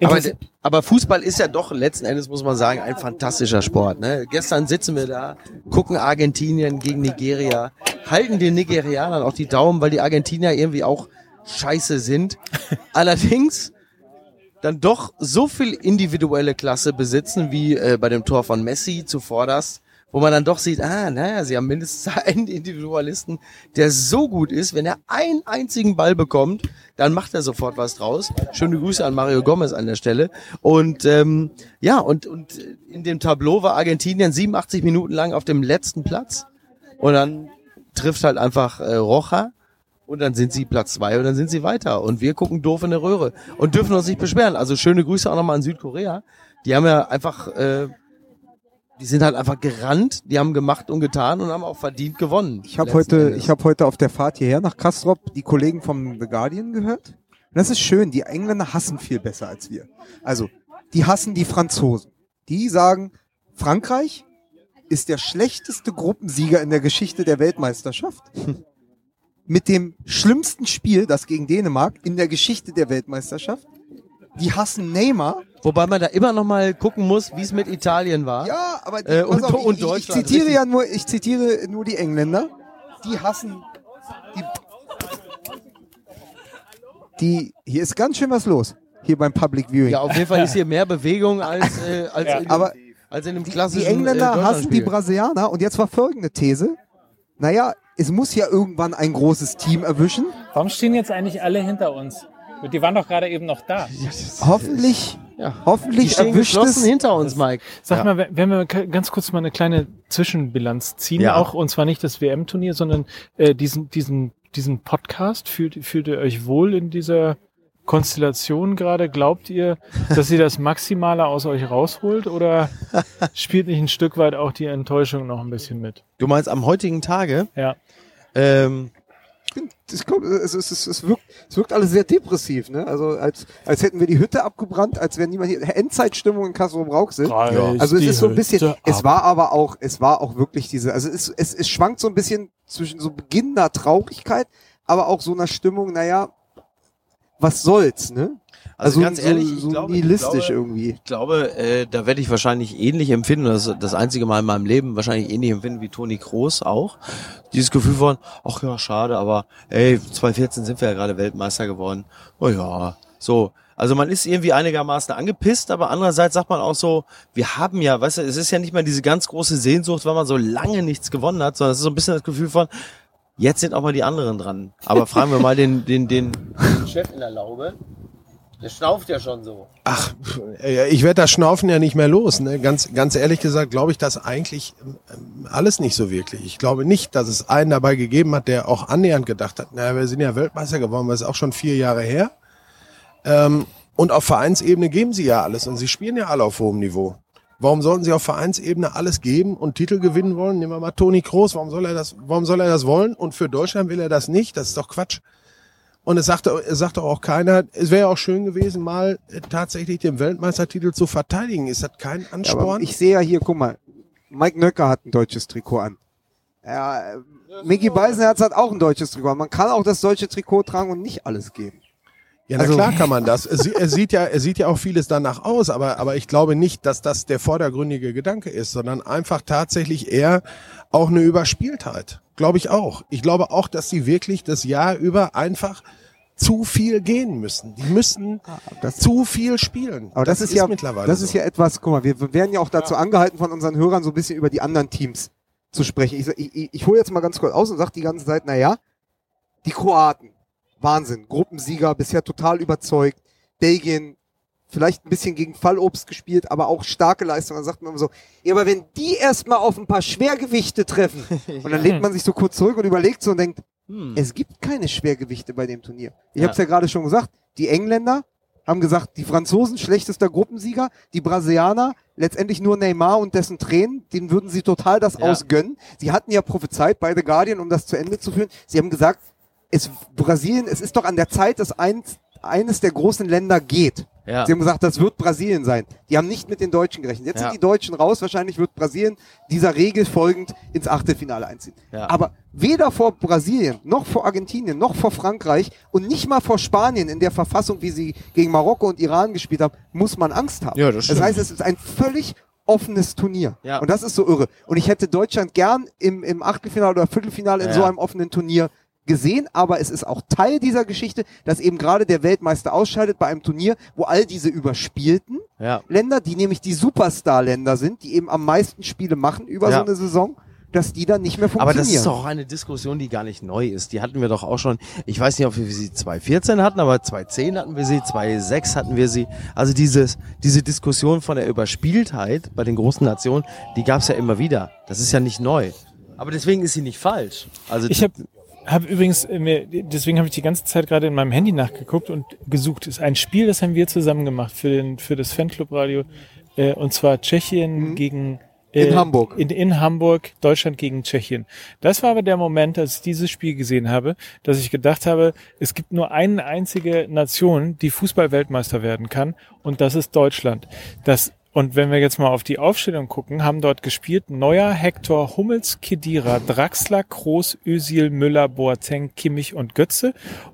Aber, aber Fußball ist ja doch letzten Endes, muss man sagen, ein fantastischer Sport. Ne? Gestern sitzen wir da, gucken Argentinien gegen Nigeria, halten den Nigerianern auch die Daumen, weil die Argentinier irgendwie auch scheiße sind. Allerdings dann doch so viel individuelle Klasse besitzen, wie äh, bei dem Tor von Messi zuvorderst, wo man dann doch sieht, ah, naja, sie haben mindestens einen Individualisten, der so gut ist, wenn er einen einzigen Ball bekommt, dann macht er sofort was draus. Schöne Grüße an Mario Gomez an der Stelle. Und ähm, ja, und, und in dem Tableau war Argentinien 87 Minuten lang auf dem letzten Platz. Und dann trifft halt einfach äh, Rocha und dann sind sie Platz zwei und dann sind sie weiter. Und wir gucken doof in der Röhre und dürfen uns nicht beschweren. Also schöne Grüße auch nochmal an Südkorea. Die haben ja einfach, äh, die sind halt einfach gerannt, die haben gemacht und getan und haben auch verdient gewonnen. Ich habe heute, Endes. ich habe heute auf der Fahrt hierher nach Kastrop die Kollegen vom The Guardian gehört. Und das ist schön. Die Engländer hassen viel besser als wir. Also, die hassen die Franzosen. Die sagen, Frankreich ist der schlechteste Gruppensieger in der Geschichte der Weltmeisterschaft. mit dem schlimmsten Spiel, das gegen Dänemark, in der Geschichte der Weltmeisterschaft. Die hassen Neymar. Wobei man da immer noch mal gucken muss, wie es mit Italien war. Ja, aber die, Äh, und- auf, und ich, ich, ich Deutschland, zitiere richtig. ja nur, ich zitiere nur die Engländer. Die hassen die, die hier ist ganz schön was los. Hier beim Public Viewing. Ja, auf jeden Fall ist hier mehr Bewegung als, äh, als, Ja. in, aber als in einem die, klassischen die Engländer äh, hassen die. Brasilianer und jetzt war folgende These. Naja, es muss ja irgendwann ein großes Team erwischen. Warum stehen jetzt eigentlich alle hinter uns? Die waren doch gerade eben noch da. Hoffentlich, Ja. Hoffentlich stehen erwischt geschlossen es. hinter uns, Mike. Sag Ja. mal, wenn- wir ganz kurz mal eine kleine Zwischenbilanz ziehen, Ja. auch und zwar nicht das WM-Turnier, sondern äh, diesen, diesen, diesen Podcast. Fühlt, fühlt ihr euch wohl in dieser Konstellation gerade? Glaubt ihr, dass ihr das Maximale aus euch rausholt oder spielt nicht ein Stück weit auch die Enttäuschung noch ein bisschen mit? Du meinst am heutigen Tage? Ja. Ähm, Ich glaub, es, es, es, es, wirkt, es wirkt alles sehr depressiv, ne? Also als, als hätten wir die Hütte abgebrannt, als wäre niemand hier. Endzeitstimmung in Kassel Brauxel. Also es ist so ein bisschen, es war aber auch, es war auch wirklich diese, also es, es, es schwankt so ein bisschen zwischen so beginnender Traurigkeit, aber auch so einer Stimmung, naja, was soll's, ne? Also ganz so, ehrlich, so, ich so glaube- nihilistisch ich glaube- irgendwie. ich glaube, äh, da werde ich wahrscheinlich ähnlich empfinden, das ist das einzige Mal in meinem Leben wahrscheinlich ähnlich empfinden wie Toni Kroos auch. Dieses Gefühl von, ach ja, schade, aber ey, 2014 sind wir ja gerade Weltmeister geworden. Oh ja, so. Also man ist irgendwie einigermaßen angepisst, aber andererseits sagt man auch so, wir haben ja, weißt du, es ist ja nicht mehr diese ganz große Sehnsucht, weil man so lange nichts gewonnen hat, sondern es ist so ein bisschen das Gefühl von, jetzt sind auch mal die anderen dran. Aber fragen wir mal den, den, den, den Chef in der Laube. Der schnauft ja schon so. Ach, ich werde das Schnaufen ja nicht mehr los. Ne? Ganz, ganz ehrlich gesagt glaube ich das eigentlich ähm, alles nicht so wirklich. Ich glaube nicht, dass es einen dabei gegeben hat, der auch annähernd gedacht hat, naja, wir sind ja Weltmeister geworden, das ist auch schon vier Jahre her. Ähm, und auf Vereinsebene geben sie ja alles und sie spielen ja alle auf hohem Niveau. Warum sollten sie auf Vereinsebene alles geben und Titel gewinnen wollen? Nehmen wir mal Toni Kroos. Warum soll er das, warum soll er das wollen? Und für Deutschland will er das nicht? Das ist doch Quatsch. Und es sagte, es sagte auch keiner, es wäre auch schön gewesen, mal äh, tatsächlich den Weltmeistertitel zu verteidigen. Ist das kein Ja, aber Ansporn? ich sehe ja hier, guck mal, Mike Nöcker hat ein deutsches Trikot an. Ja, äh, Mickey Beisenherz hat auch ein deutsches Trikot an. Man kann auch das deutsche Trikot tragen und nicht alles geben. ja, na also- klar kann man das. Es, er sieht ja, er sieht ja auch vieles danach aus, aber, aber ich glaube nicht, dass das der vordergründige Gedanke ist, sondern einfach tatsächlich eher auch eine Überspieltheit. Glaube ich auch. Ich glaube auch, dass sie wirklich das Jahr über einfach zu viel gehen müssen. Die müssen das- zu viel spielen. Aber das, ist, ja, mittlerweile das so. ist ja etwas, guck mal, wir werden ja auch dazu angehalten von unseren Hörern so ein bisschen über die anderen Teams zu sprechen. Ich, ich, ich, hole jetzt mal ganz kurz aus und sage die ganze Zeit, na ja, die Kroaten, Wahnsinn, Gruppensieger, bisher total überzeugt, Belgien, vielleicht ein bisschen gegen Fallobst gespielt, aber auch starke Leistung. Dann sagt man immer so, ja, aber wenn die erstmal auf ein paar Schwergewichte treffen, und dann legt man sich so kurz zurück und überlegt so und denkt, Hm. es gibt keine Schwergewichte bei dem Turnier. Ich Ja. habe es ja gerade schon gesagt. Die Engländer haben gesagt, die Franzosen schlechtester Gruppensieger, die Brasilianer letztendlich nur Neymar und dessen Tränen, denen würden sie total das Ja. ausgönnen. Sie hatten ja prophezeit bei The Guardian, um das zu Ende zu führen. Sie haben gesagt, es Brasilien, es ist doch an der Zeit, dass eins, eines der großen Länder geht. Ja. Sie haben gesagt, das wird Brasilien sein. Die haben nicht mit den Deutschen gerechnet. Jetzt Ja. sind die Deutschen raus. Wahrscheinlich wird Brasilien dieser Regel folgend ins Achtelfinale einziehen. Ja. Aber weder vor Brasilien, noch vor Argentinien, noch vor Frankreich und nicht mal vor Spanien in der Verfassung, wie sie gegen Marokko und Iran gespielt haben, muss man Angst haben. Ja, das das stimmt. heißt, es ist ein völlig offenes Turnier. Ja. Und das ist so irre. Und ich hätte Deutschland gern im, im Achtelfinale oder Viertelfinale in so einem offenen Turnier gesehen, aber es ist auch Teil dieser Geschichte, dass eben gerade der Weltmeister ausscheidet bei einem Turnier, wo all diese überspielten Ja. Länder, die nämlich die Superstar-Länder sind, die eben am meisten Spiele machen über Ja. so eine Saison, dass die dann nicht mehr Aber funktionieren. das ist doch auch eine Diskussion, die gar nicht neu ist. Die hatten wir doch auch schon, ich weiß nicht, ob wir sie 2014 hatten, aber 2010 hatten wir sie, 2006 hatten wir sie. Also dieses, diese Diskussion von der Überspieltheit bei den großen Nationen, die gab es ja immer wieder. Das ist ja nicht neu. Aber deswegen ist sie nicht falsch. Also Ich habe hab übrigens, äh, mir, deswegen habe ich die ganze Zeit gerade in meinem Handy nachgeguckt und gesucht. Ist ein Spiel, das haben wir zusammen gemacht für, den, für das Fanclub-Radio. Äh, und zwar Tschechien gegen... Äh, In Hamburg. In, in Hamburg, Deutschland gegen Tschechien. Das war aber der Moment, als ich dieses Spiel gesehen habe, dass ich gedacht habe, es gibt nur eine einzige Nation, die Fußball-Weltmeister werden kann, und das ist Deutschland. Das Und wenn wir jetzt mal auf die Aufstellung gucken, haben dort gespielt Neuer, Hector, Hummels, Kedira, Draxler, Kroos, Özil, Müller, Boateng, Kimmich und Götze.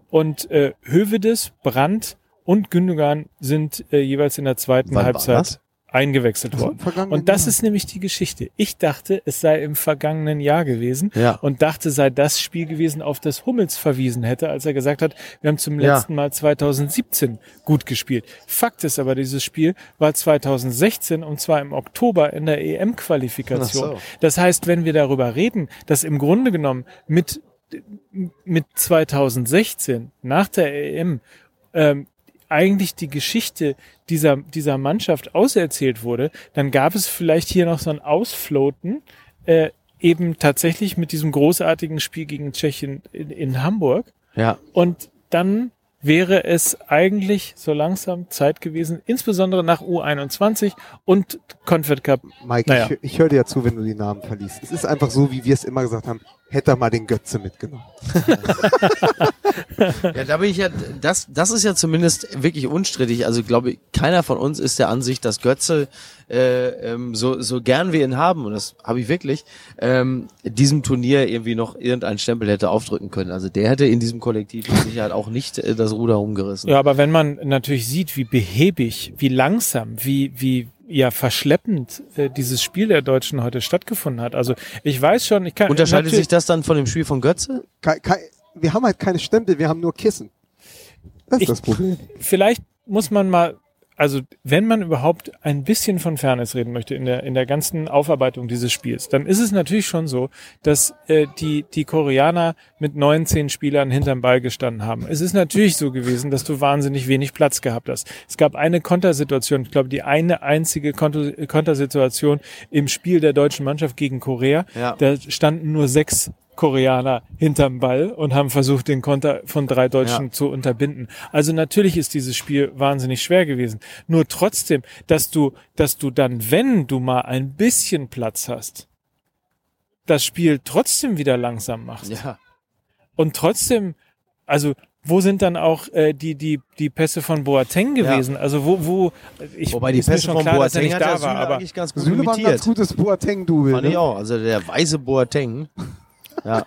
Und äh, Hövedes, Brandt und Gündogan sind äh, jeweils in der zweiten Wann war Halbzeit das? Eingewechselt Also worden. Und das Jahr. ist nämlich die Geschichte. Ich dachte, es sei im vergangenen Jahr gewesen Ja. und dachte, sei das Spiel gewesen, auf das Hummels verwiesen hätte, als er gesagt hat, wir haben zum Ja. letzten Mal 2017 gut gespielt. Fakt ist aber, dieses Spiel war 2016 und zwar im Oktober in der EM-Qualifikation. So. Das heißt, wenn wir darüber reden, dass im Grunde genommen mit, mit 2016 nach der EM ähm, eigentlich die Geschichte dieser, dieser Mannschaft auserzählt wurde, dann gab es vielleicht hier noch so ein Ausfloten, äh, eben tatsächlich mit diesem großartigen Spiel gegen Tschechien in, in Hamburg. Ja. Und dann wäre es eigentlich so langsam Zeit gewesen, insbesondere nach U21 und Confed Cup. Mike, Naja. ich, ich höre dir ja zu, wenn du die Namen verliest. Es ist einfach so, wie wir es immer gesagt haben, hätte er mal den Götze mitgenommen. Ja, da bin ich ja, das, das ist ja zumindest wirklich unstrittig. Also glaube ich, keiner von uns ist der Ansicht, dass Götze, äh, ähm, so, so gern wir ihn haben, und das habe ich wirklich, ähm, diesem Turnier irgendwie noch irgendeinen Stempel hätte aufdrücken können. Also der hätte in diesem Kollektiv mit Sicherheit auch nicht äh, das Ruder rumgerissen. Ja, aber wenn man natürlich sieht, wie behäbig, wie langsam, wie, wie, ja, verschleppend äh, dieses Spiel der Deutschen heute stattgefunden hat. Also ich weiß schon, ich kann Unterscheidet sich das dann von dem Spiel von Götze? Kei, kei, wir haben halt keine Stempel, wir haben nur Kissen. Das ist Ich- das Problem. vielleicht muss man mal, also wenn man überhaupt ein bisschen von Fairness reden möchte in der, in der ganzen Aufarbeitung dieses Spiels, dann ist es natürlich schon so, dass äh, die, die Koreaner mit 19 Spielern hinterm Ball gestanden haben. Es ist natürlich so gewesen, dass du wahnsinnig wenig Platz gehabt hast. Es gab eine Kontersituation, ich glaube, die eine einzige Konter, Kontersituation im Spiel der deutschen Mannschaft gegen Korea. Ja. Da standen nur sechs Koreaner hinterm Ball und haben versucht, den Konter von drei Deutschen Ja. zu unterbinden. Also natürlich ist dieses Spiel wahnsinnig schwer gewesen. Nur trotzdem, dass du, dass du dann, wenn du mal ein bisschen Platz hast, das Spiel trotzdem wieder langsam machst. Ja. Und trotzdem, also wo sind dann auch äh, die die die Pässe von Boateng gewesen? Also wo wo ich Wobei die Pässe von klar, Boateng nicht da war, Süle aber eigentlich ganz gut Süle war ein ganz gutes Boateng-Double. Fand ich Ne? auch. Also der weiße Boateng. Ja.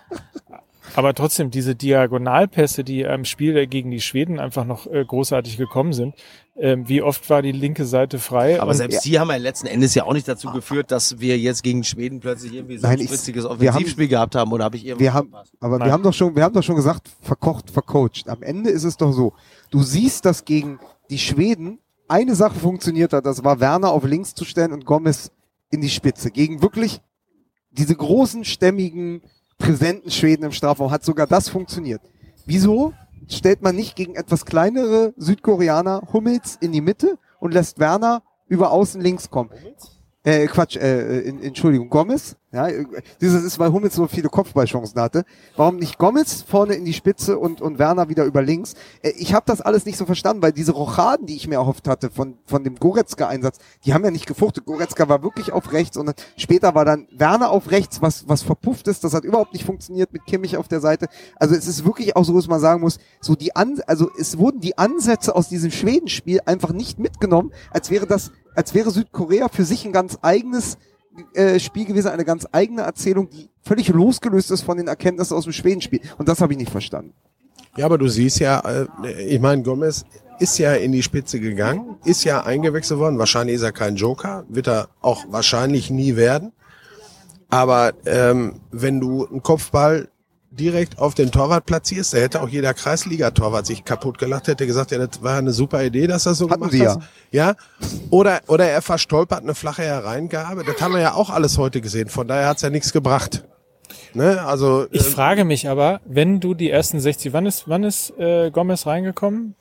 Aber trotzdem, diese Diagonalpässe, die im Spiel gegen die Schweden einfach noch äh, großartig gekommen sind, ähm, wie oft war die linke Seite frei? Aber selbst die haben ja letzten Endes ja auch nicht dazu geführt, dass wir jetzt gegen Schweden plötzlich irgendwie so Nein, ein wir Offensivspiel gehabt haben oder habe ich irgendwas Wir haben, verpasst? aber Nein. wir haben doch schon, wir haben doch schon gesagt, verkocht, vercoacht. Am Ende ist es doch so. Du siehst, dass gegen die Schweden eine Sache funktioniert hat. Das war Werner auf links zu stellen und Gomez in die Spitze. Gegen wirklich diese großen, stämmigen, präsenten Schweden im Strafraum hat sogar das funktioniert. Wieso stellt man nicht gegen etwas kleinere Südkoreaner Hummels in die Mitte und lässt Werner über außen links kommen? Äh, Quatsch, äh, in, Entschuldigung, Gomez. Ja, äh, dieses ist, weil Hummels so viele Kopfballchancen hatte. Warum nicht Gomez vorne in die Spitze und, und Werner wieder über links? Äh, ich habe das alles nicht so verstanden, weil diese Rochaden, die ich mir erhofft hatte von, von dem Goretzka-Einsatz, die haben ja nicht gefruchtet. Goretzka war wirklich auf rechts und dann später war dann Werner auf rechts, was, was verpufft ist. Das hat überhaupt nicht funktioniert mit Kimmich auf der Seite. Also es ist wirklich auch so, dass man sagen muss, so die An also es wurden die Ansätze aus diesem Schwedenspiel einfach nicht mitgenommen, als wäre das, als wäre Südkorea für sich ein ganz eigenes äh, Spiel gewesen, eine ganz eigene Erzählung, die völlig losgelöst ist von den Erkenntnissen aus dem Schwedenspiel. Und das habe ich nicht verstanden. Ja, aber du siehst ja, äh, ich meine, Gomez ist ja in die Spitze gegangen, ist ja eingewechselt worden. Wahrscheinlich ist er kein Joker, wird er auch wahrscheinlich nie werden. Aber ähm, wenn du einen Kopfball direkt auf den Torwart platzierst, da hätte auch jeder Kreisliga-Torwart sich kaputt gelacht, hätte gesagt, ja, das war eine super Idee, dass er so Hatten gemacht sie hast. Ja. Oder, oder er verstolpert eine flache Hereingabe. Das haben wir ja auch alles heute gesehen. Von daher hat's ja nichts gebracht. Ne? Also Ich ähm, frage mich aber, wenn du die ersten 60, wann ist, wann ist äh, Gomez reingekommen?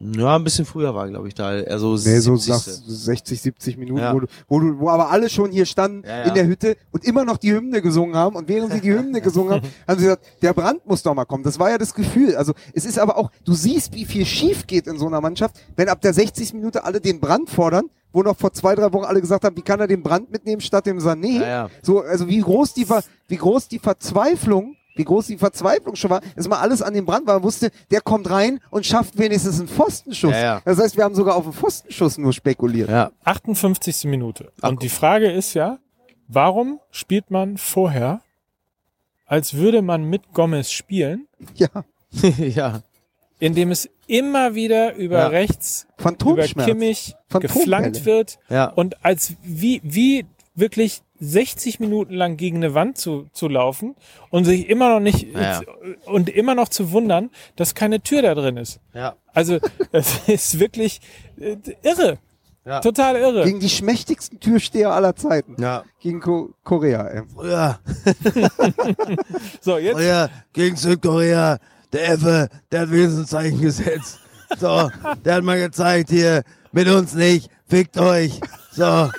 Ja, ein bisschen früher war, glaube ich, da. Also Nee, so 70. nach 60, 70 Minuten, Ja. wo, du, wo, du, wo aber alle schon hier standen Ja, ja. in der Hütte und immer noch die Hymne gesungen haben. Und während sie die Hymne gesungen haben, haben sie gesagt, der Brand muss doch mal kommen. Das war ja das Gefühl. Also es ist aber auch, du siehst, wie viel schief geht in so einer Mannschaft, wenn ab der 60. Minute alle den Brand fordern, wo noch vor zwei, drei Wochen alle gesagt haben, wie kann er den Brand mitnehmen statt dem Sané? Ja, ja. So, also wie groß die, Ver, wie groß die Verzweiflung wie groß die Verzweiflung schon war, dass mal alles an dem Brand war. Man wusste, der kommt rein und schafft wenigstens einen Pfostenschuss. Ja, ja. Das heißt, wir haben sogar auf einen Pfostenschuss nur spekuliert. Ja. 58. Minute. Und die Frage ist ja, warum spielt man vorher, als würde man mit Gomez spielen, Ja, ja. indem es immer wieder über Ja. rechts, über. Kimmich geflankt wird Ja. und als wie, wie wirklich 60 Minuten lang gegen eine Wand zu, zu laufen und sich immer noch nicht Ja. und immer noch zu wundern, dass keine Tür da drin ist. Ja. Also es ist wirklich äh, irre. Ja. Total irre. Gegen die schmächtigsten Türsteher aller Zeiten. Ja. Gegen Ko Korea, ey. Früher, So, jetzt früher gegen Südkorea, der Effe, der hat wenigstens ein Zeichen gesetzt. So, der hat mal gezeigt hier, mit uns nicht, fickt euch. So,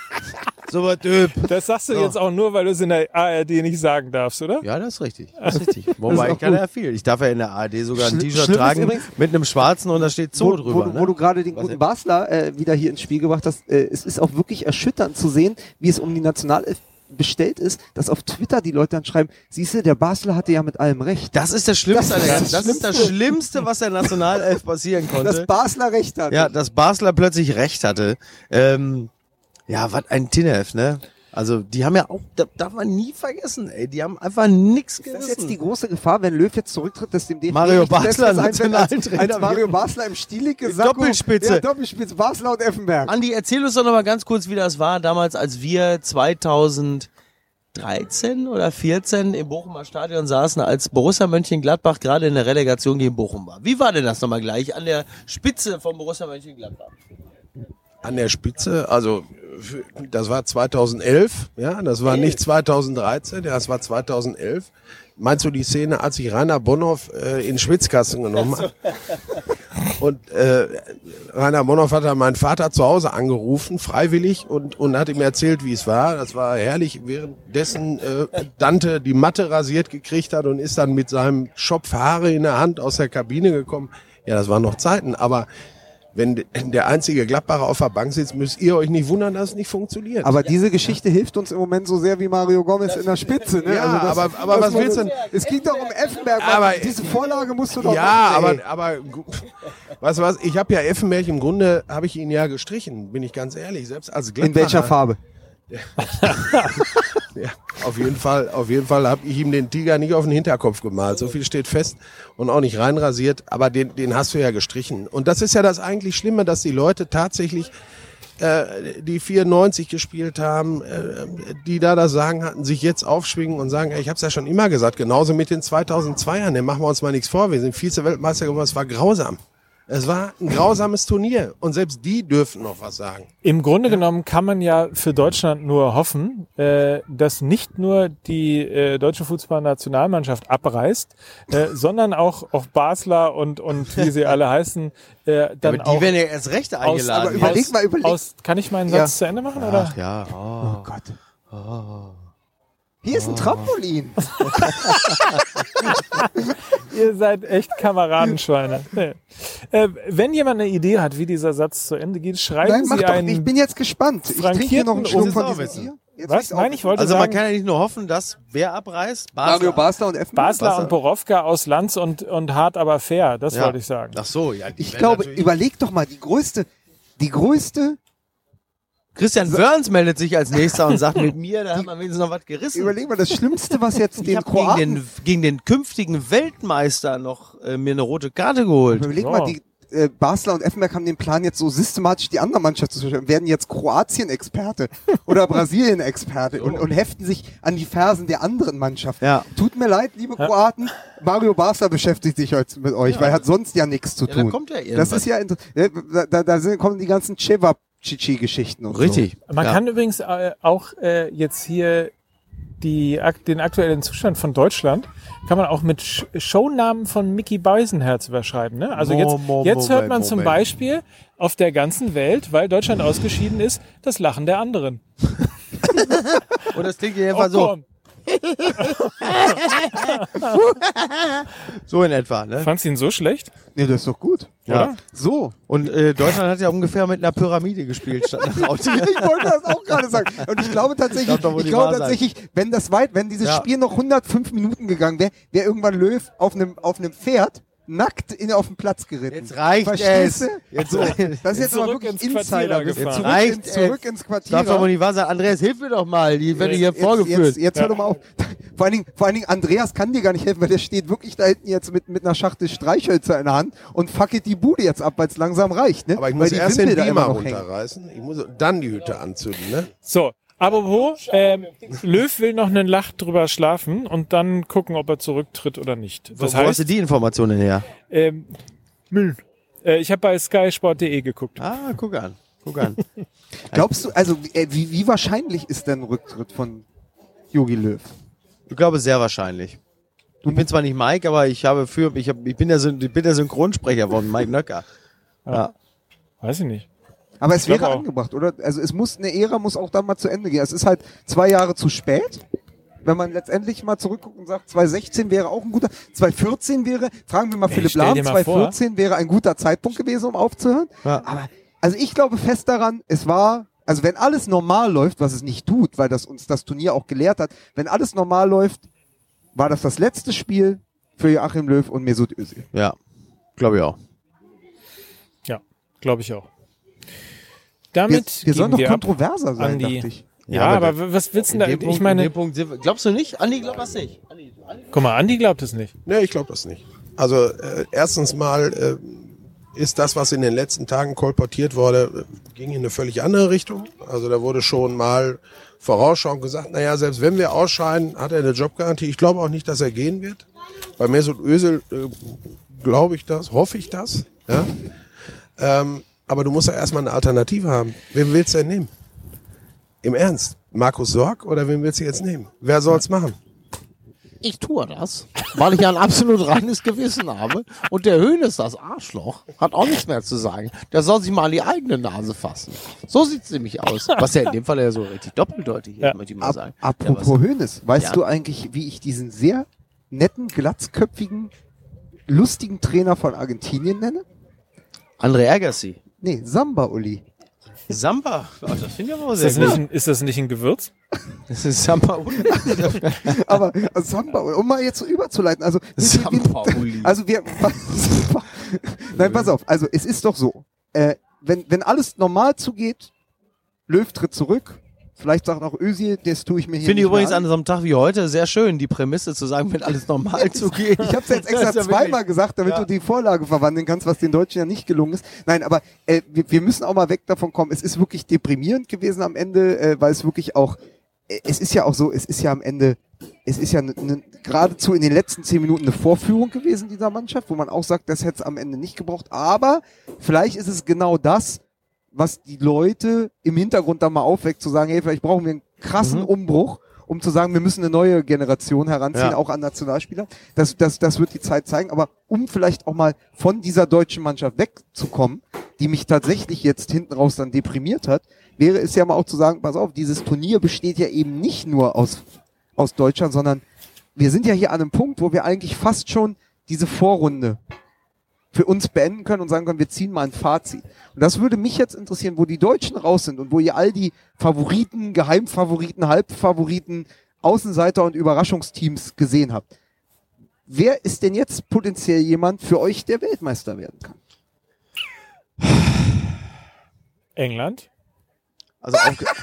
super Typ. Das sagst du So. jetzt auch nur, weil du es in der ARD nicht sagen darfst, oder? Ja, das ist richtig. Das ist richtig. Wobei ich kann gut. ja viel. Ich darf ja in der ARD sogar ein T-Shirt tragen übrigens- mit einem schwarzen und da steht Zoo wo, drüber. wo, du- ne? wo du gerade den Was guten? Basler äh, wieder hier ins Spiel gebracht hast, äh, es ist auch wirklich erschütternd zu sehen, wie es um die Nationalelf bestellt ist, dass auf Twitter die Leute dann schreiben, siehst du, der Basler hatte ja mit allem recht. Das ist das Schlimmste. Das das Das ist das Schlimmste, was der Nationalelf passieren konnte. Dass Basler recht hat. Ja, dass Basler plötzlich recht hatte. Ähm, ja, was ein Tinef, ne? Also, die haben ja auch, da darf man nie vergessen, ey, die haben einfach nix Ist das gerissen. jetzt die große Gefahr, wenn Löw jetzt zurücktritt, dass dem DFB Mario nichts Basler einfällt als, Nationaltrainer als Mario? Basler im Stielicke In Sakko. Doppelspitze. Ja, Doppelspitze, Basler und Effenberg. Andi, erzähl uns doch noch mal ganz kurz, wie das war damals, als wir 2013 oder 14 im Bochumer Stadion saßen, als Borussia Mönchengladbach gerade in der Relegation gegen Bochum war. Wie war denn das nochmal gleich an der Spitze von Borussia Mönchengladbach? An der Spitze, also das war 2011, ja, das war nicht 2013, ja, das war 2011. Meinst du die Szene, als sich Rainer Bonhoff äh, in Schwitzkasten genommen hat? Und äh, Rainer Bonhoff hat dann meinen Vater zu Hause angerufen, freiwillig, und, und hat ihm erzählt, wie es war. Das war herrlich, währenddessen äh, Dante die Matte rasiert gekriegt hat und ist dann mit seinem Schopf Haare in der Hand aus der Kabine gekommen. Ja, das waren noch Zeiten, aber wenn de- der einzige Gladbacher auf der Bank sitzt, müsst ihr euch nicht wundern, dass es nicht funktioniert. Aber diese Geschichte hilft uns im Moment so sehr wie Mario Gomez in der Spitze. Ne? Ja, aber- aber dass was willst du denn- Es ging doch um Effenberg. Aber- diese Vorlage musst du doch ja, machen, aber, aber du was, ich habe ja Effenberg im Grunde, habe ich ihn ja gestrichen, bin ich ganz ehrlich, selbst als Gladbacher. In welcher Farbe? Ja, auf jeden Fall, auf jeden Fall habe ich ihm den Tiger nicht auf den Hinterkopf gemalt. So viel steht fest und auch nicht reinrasiert, aber den, den hast du ja gestrichen. Und das ist ja das eigentlich Schlimme, dass die Leute tatsächlich äh, die 94 gespielt haben, äh, die da das Sagen hatten, sich jetzt aufschwingen und sagen, ey, ich habe es ja schon immer gesagt, genauso mit den 2002ern, den machen wir uns mal nichts vor, wir sind Vize-Weltmeister geworden, es war grausam. Es war ein grausames Turnier und selbst die dürfen noch was sagen. Im Grunde genommen kann man ja für Deutschland nur hoffen, äh, dass nicht nur die äh, deutsche Fußballnationalmannschaft abreißt, äh, sondern auch, auch Basler und, und wie sie alle heißen, äh, dann Aber die auch werden ja erst recht aus, eingeladen. aber überleg aus, mal, überleg- aus, kann ich meinen Ja. Satz zu Ende machen? Oder? Ach ja, Oh oh. Gott. Hier ist ein Trampolin. Ihr seid echt Kameradenschweine. Nee. Äh, wenn jemand eine Idee hat, wie dieser Satz zu Ende geht, schreiben Nein, mach Sie doch. einen. Ich bin jetzt gespannt. Ich trinke hier noch einen Schluck von diesem Bier. Jetzt Was? Nein, ich wollte Also man sagen, kann ja nicht nur hoffen, dass wer abreißt? Mario Basler und Effenberg. Basler Basler. und Borowka aus Lanz und, und hart aber fair. Das Ja. wollte ich sagen. Ach so, ja. Ich glaube, überleg doch mal, die größte, die größte, Christian Wörns meldet sich als nächster und sagt, mit mir, da hat man wenigstens noch was gerissen. überleg mal, das Schlimmste, was jetzt ich den habe gegen Kroaten, den, gegen den künftigen Weltmeister noch äh, mir eine rote Karte geholt. überleg Ja. mal, die äh, Basler und Effenberg haben den Plan jetzt so systematisch die andere Mannschaft zu zerstören, werden jetzt Kroatien-Experte oder Brasilien-Experte und, und heften sich an die Fersen der anderen Mannschaft. Ja. Tut mir leid, liebe Kroaten, Mario Basler beschäftigt sich heute mit euch, weil er hat sonst ja nichts zu Ja, da tun. kommt ja das irgendwas. ist ja, äh, da, da, da sind, kommen die ganzen Cevap-Chichi-Geschichten und Richtig. Man ja. kann übrigens äh, auch äh, jetzt hier die, den aktuellen Zustand von Deutschland kann man auch mit Sh Shownamen von Mickey Beisenherz überschreiben. Ne? Also jetzt, jetzt hört man zum Moment. Beispiel auf der ganzen Welt, weil Deutschland ausgeschieden ist, das Lachen der anderen. Und das klingt ja Oh, einfach so. komm. So in etwa, ne? Fandst du ihn so schlecht? Nee, das ist doch gut. Ja. So. Und äh, Deutschland hat ja ungefähr mit einer Pyramide gespielt statt einer ich wollte das auch gerade sagen. Und ich glaube tatsächlich, ich nicht glaube sein. tatsächlich, wenn das weit, wenn dieses Ja. Spiel noch 105 Minuten gegangen wäre, wäre irgendwann Löw auf einem auf einem Pferd nackt in, auf den Platz geritten. Jetzt reicht Verstehst es. du? Jetzt so, reicht- das ist jetzt aber Zurück wirklich ins Quartier Insider-Wissen. gefahren. Zurück, Reicht in, zurück ins Quartier. Darf doch wohl nicht wahr sein. Andreas, hilf mir doch mal. Die werden hier vorgeführt. Jetzt, jetzt hör doch mal auf. Vor allen, Dingen, vor allen Dingen, Andreas kann dir gar nicht helfen, weil der steht wirklich da hinten jetzt mit, mit einer Schachtel Streichhölzer in der Hand und fackelt die Bude jetzt ab, weil es langsam reicht. Ne? Aber ich muss erst Wimpel den Beamer runterreißen. Ich muss dann die Hütte anzünden, ne? So, apropos, ähm, Löw will noch eine Nacht drüber schlafen und dann gucken, ob er zurücktritt oder nicht. Wo Das wo hast heißt, du die Informationen her? ähm, Müll. Äh, ich habe bei skysport.de geguckt. Ah, guck an. Guck an. Glaubst du, also äh, wie, wie wahrscheinlich ist denn ein Rücktritt von Jogi Löw? Ich glaube, sehr wahrscheinlich. Ich bin zwar nicht Mike, aber ich habe für, ich, hab, ich, bin, der, ich bin der Synchronsprecher von Mike Nöcker. Ja. Weiß ich nicht. Aber es wäre angebracht, oder? Also es muss, eine Ära muss auch dann mal zu Ende gehen. Es ist halt zwei Jahre zu spät. Wenn man letztendlich mal zurückguckt und sagt, 2016 wäre auch ein guter, 2014 wäre, fragen wir mal Philipp stell Lahm, dir mal vor. 2014 wäre ein guter Zeitpunkt gewesen, um aufzuhören. Ja. Aber, also ich glaube fest daran, es war, also wenn alles normal läuft, was es nicht tut, weil das uns das Turnier auch gelehrt hat, wenn alles normal läuft, war das das letzte Spiel für Joachim Löw und Mesut Özil. ja. Glaube ich auch. Ja, glaube ich auch. Wir, Damit wir sollen gehen doch wir kontroverser sein, an die. dachte ich. Ja, Ja, aber aber, was willst du denn da? Punkt- Ich in meine, Punkt wir- glaubst du nicht? Andi glaubt das nicht. Andi, Andi. guck mal, Andi glaubt es nicht. Nee, ich glaube das nicht. Also äh, erstens mal äh, ist das, was in den letzten Tagen kolportiert wurde, äh, ging in eine völlig andere Richtung. Also da wurde schon mal vorausschauend gesagt, naja, selbst wenn wir ausscheiden, hat er eine Jobgarantie. Ich glaube auch nicht, dass er gehen wird. Bei Mesut Özil äh, glaube ich das, hoffe ich das. Ja? Ähm, aber du musst ja erstmal eine Alternative haben. Wen willst du denn nehmen? Im Ernst? Markus Sorg oder wen willst du jetzt nehmen? Wer soll's machen? Ich tue das, weil ich ein absolut reines Gewissen habe. Und der Höhnes, das Arschloch, hat auch nichts mehr zu sagen. Der soll sich mal an die eigene Nase fassen. So sieht's nämlich aus. Was ja in dem Fall ja so richtig doppeldeutig ist, Ja. möchte ich mal sagen. apropos Hönes, weißt Ja. du eigentlich, wie ich diesen sehr netten, glatzköpfigen, lustigen Trainer von Argentinien nenne? André Agassi. Nee, Samba Uli. Samba. Oh, das finde ich aber Ist sehr das, nicht gut. ein, ist das nicht ein Gewürz? Das ist Samba Uli. Aber äh, Samba Uli, um mal jetzt so überzuleiten, also Samba Uli. also wir Nein, pass auf, also es ist doch so, äh, wenn wenn alles normal zugeht, Löw tritt zurück, vielleicht sagt auch Özil, das tue ich mir hier Finde ich übrigens an so einem Tag wie heute sehr schön, die Prämisse zu sagen, wenn alles normal zugeht. Ich habe es jetzt extra ja zweimal wirklich- gesagt, damit Ja. du die Vorlage verwandeln kannst, was den Deutschen ja nicht gelungen ist. Nein, aber äh, wir, wir müssen auch mal weg davon kommen. Es ist wirklich deprimierend gewesen am Ende, äh, weil es wirklich auch, äh, es ist ja auch so, es ist ja am Ende, es ist ja ne, ne, geradezu in den letzten zehn Minuten eine Vorführung gewesen dieser Mannschaft, wo man auch sagt, das hätte es am Ende nicht gebraucht. Aber vielleicht ist es genau das, was die Leute im Hintergrund da mal aufweckt, zu sagen, hey, vielleicht brauchen wir einen krassen Mhm. Umbruch, um zu sagen, wir müssen eine neue Generation heranziehen, Ja. auch an Nationalspieler. Das, das, das wird die Zeit zeigen. Aber um vielleicht auch mal von dieser deutschen Mannschaft wegzukommen, die mich tatsächlich jetzt hinten raus dann deprimiert hat, wäre es ja mal auch zu sagen, pass auf, dieses Turnier besteht ja eben nicht nur aus, aus Deutschland, sondern wir sind ja hier an einem Punkt, wo wir eigentlich fast schon diese Vorrunde für uns beenden können und sagen können, wir ziehen mal ein Fazit. Und das würde mich jetzt interessieren, wo die Deutschen raus sind und wo ihr all die Favoriten, Geheimfavoriten, Halbfavoriten, Außenseiter und Überraschungsteams gesehen habt. Wer ist denn jetzt potenziell jemand für euch, der Weltmeister werden kann? England? Also aufge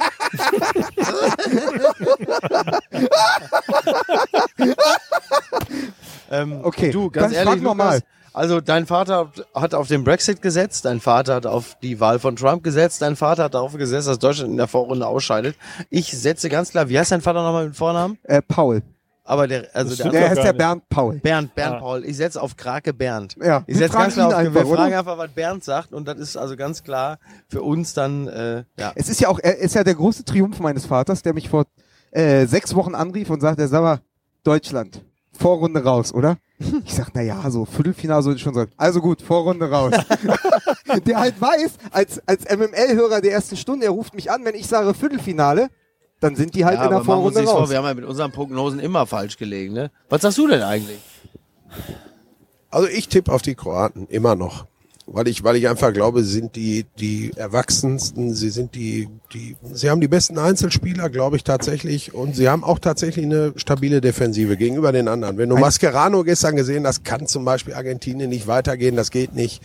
ähm, Okay, du, ganz dann frag ehrlich, noch mal. Also dein Vater hat auf den Brexit gesetzt, dein Vater hat auf die Wahl von Trump gesetzt, dein Vater hat darauf gesetzt, dass Deutschland in der Vorrunde ausscheidet. Ich setze ganz klar, wie heißt dein Vater nochmal mit Vornamen? Äh, Paul. Aber der, also der Der heißt der. Bernd Paul. Bernd, Bernd Ah. Paul. Ich setze auf Krake Bernd. Ja, Ich wir setze ganz fragen klar auf, wir einfach, oder? fragen einfach, was Bernd sagt und das ist also ganz klar für uns dann, äh, ja. Es ist ja auch, er ist ja der große Triumph meines Vaters, der mich vor äh, sechs Wochen anrief und sagte, sag mal, Deutschland, Vorrunde raus, oder? Ich sag, na ja, so Viertelfinale sollte ich schon sagen. Also gut, Vorrunde raus. der halt weiß, als, als MML-Hörer der ersten Stunde, er ruft mich an, wenn ich sage Viertelfinale, dann sind die halt ja, in der Vorrunde nichts vor, raus. wir haben ja mit unseren Prognosen immer falsch gelegen. Ne? Was sagst du denn eigentlich? Also ich tippe auf die Kroaten immer noch. Weil ich, weil ich einfach glaube, sie sind die, die erwachsensten, sie sind die, die, sie haben die besten Einzelspieler, glaube ich tatsächlich, und sie haben auch tatsächlich eine stabile Defensive gegenüber den anderen. Wenn du Mascherano gestern gesehen hast, kann zum Beispiel Argentinien nicht weitergehen, das geht nicht.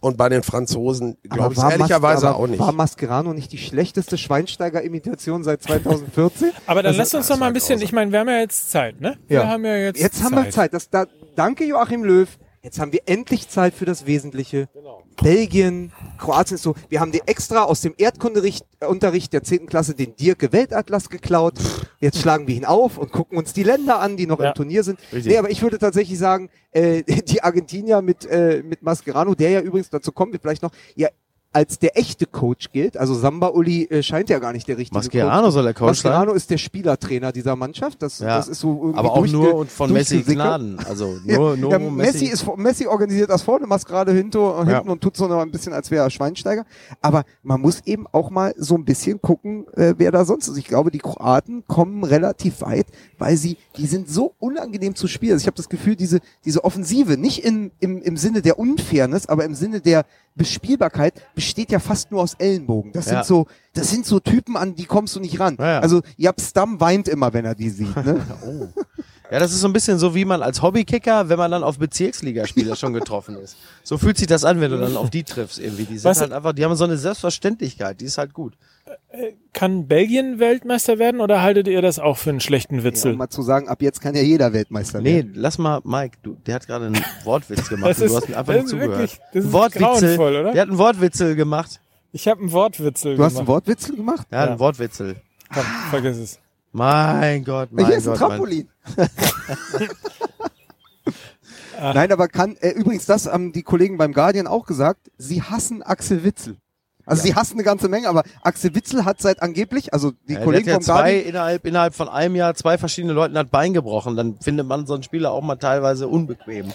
Und bei den Franzosen glaube ich war ehrlicherweise Mas- aber auch nicht. War Mascherano nicht die schlechteste Schweinsteiger-Imitation seit 2014? Aber dann lasst uns doch mal ein bisschen, ich meine, wir haben ja jetzt Zeit, ne? Wir haben ja jetzt, Jetzt haben wir Zeit. Das, da, danke Joachim Löw. Jetzt haben wir endlich Zeit für das Wesentliche. Belgien, Kroatien ist so. Wir haben dir extra aus dem Erdkundeunterricht äh, der 10. Klasse den Dirke Weltatlas geklaut. Jetzt schlagen wir ihn auf und gucken uns die Länder an, die noch Ja. im Turnier sind. Richtig. Nee, aber ich würde tatsächlich sagen, äh, die Argentinier mit, äh, mit Mascherano, der ja übrigens, dazu kommen wir vielleicht noch, ja, als der echte Coach gilt. Also Samba Uli äh, scheint ja gar nicht der richtige Mascherano soll der Coach sein. Mascherano ist der Spielertrainer dieser Mannschaft. Das, Ja. das ist so irgendwie Aber auch nur und von Messi. Gnaden. Also nur, nur ja, Messi. ist Messi organisiert das vorne, Mascherano hinter, hinten Ja. und tut so noch ein bisschen, als wäre er Schweinsteiger. Aber man muss eben auch mal so ein bisschen gucken, äh, wer da sonst ist. Ich glaube, die Kroaten kommen relativ weit, weil sie, die sind so unangenehm zu spielen. Also ich habe das Gefühl, diese, diese Offensive, nicht in, im, im Sinne der Unfairness, aber im Sinne der Bespielbarkeit, besteht ja fast nur aus Ellenbogen. Das Ja. sind so, das sind so Typen, an die kommst du nicht ran. Ja. Also Jab Stam weint immer, wenn er die sieht. Ne? Ja, das ist so ein bisschen so wie man als Hobbykicker, wenn man dann auf Bezirksligaspieler schon getroffen ist. So fühlt sich das an, wenn du dann auf die triffst irgendwie. Die sind Was- halt einfach, die haben so eine Selbstverständlichkeit, die ist halt gut. Kann Belgien Weltmeister werden oder haltet ihr das auch für einen schlechten Ja, Witzel? um mal zu sagen, ab jetzt kann ja jeder Weltmeister Nee, werden. lass mal, Mike, du, der hat gerade einen Wortwitz gemacht Das und du ist- hast mir einfach das nicht ist zugehört. wirklich- das ist Wortwitzel, oder? Der hat einen Wortwitzel gemacht. Ich habe einen Wortwitzel Du hast gemacht. einen Wortwitzel gemacht? Ja, Ja. einen Wortwitzel. Komm, vergiss es. Mein Gott, mein Hier ist ein Gott. Trampolin. Nein, aber kann, äh, übrigens, das haben die Kollegen beim Guardian auch gesagt, sie hassen Axel Witzel. Also sie hassen eine ganze Menge, aber Axel Witzel hat seit angeblich, also die Ja, Kollegen vom ja zwei, innerhalb, innerhalb von einem Jahr zwei verschiedene Leuten hat Bein gebrochen. Dann findet man so einen Spieler auch mal teilweise unbequem.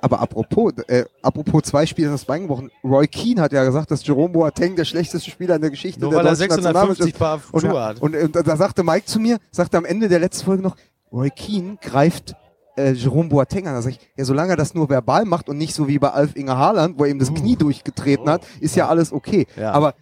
aber apropos, äh, apropos zwei Spieler das Bein gebrochen, Roy Keane hat ja gesagt, dass Jerome Boateng der schlechteste Spieler in der Geschichte Nur der weil er deutschen 650 Nationalmannschaft Paar Und, hat. und, und da sagte Mike zu mir, sagte am Ende der letzten Folge noch, Roy Keane greift äh, Jerome Boateng an. Da sag ich, ja, solange er das nur verbal macht und nicht so wie bei Alf Inge Haaland, wo er ihm das Knie durchgetreten hat, ist ja alles okay. Ja. Aber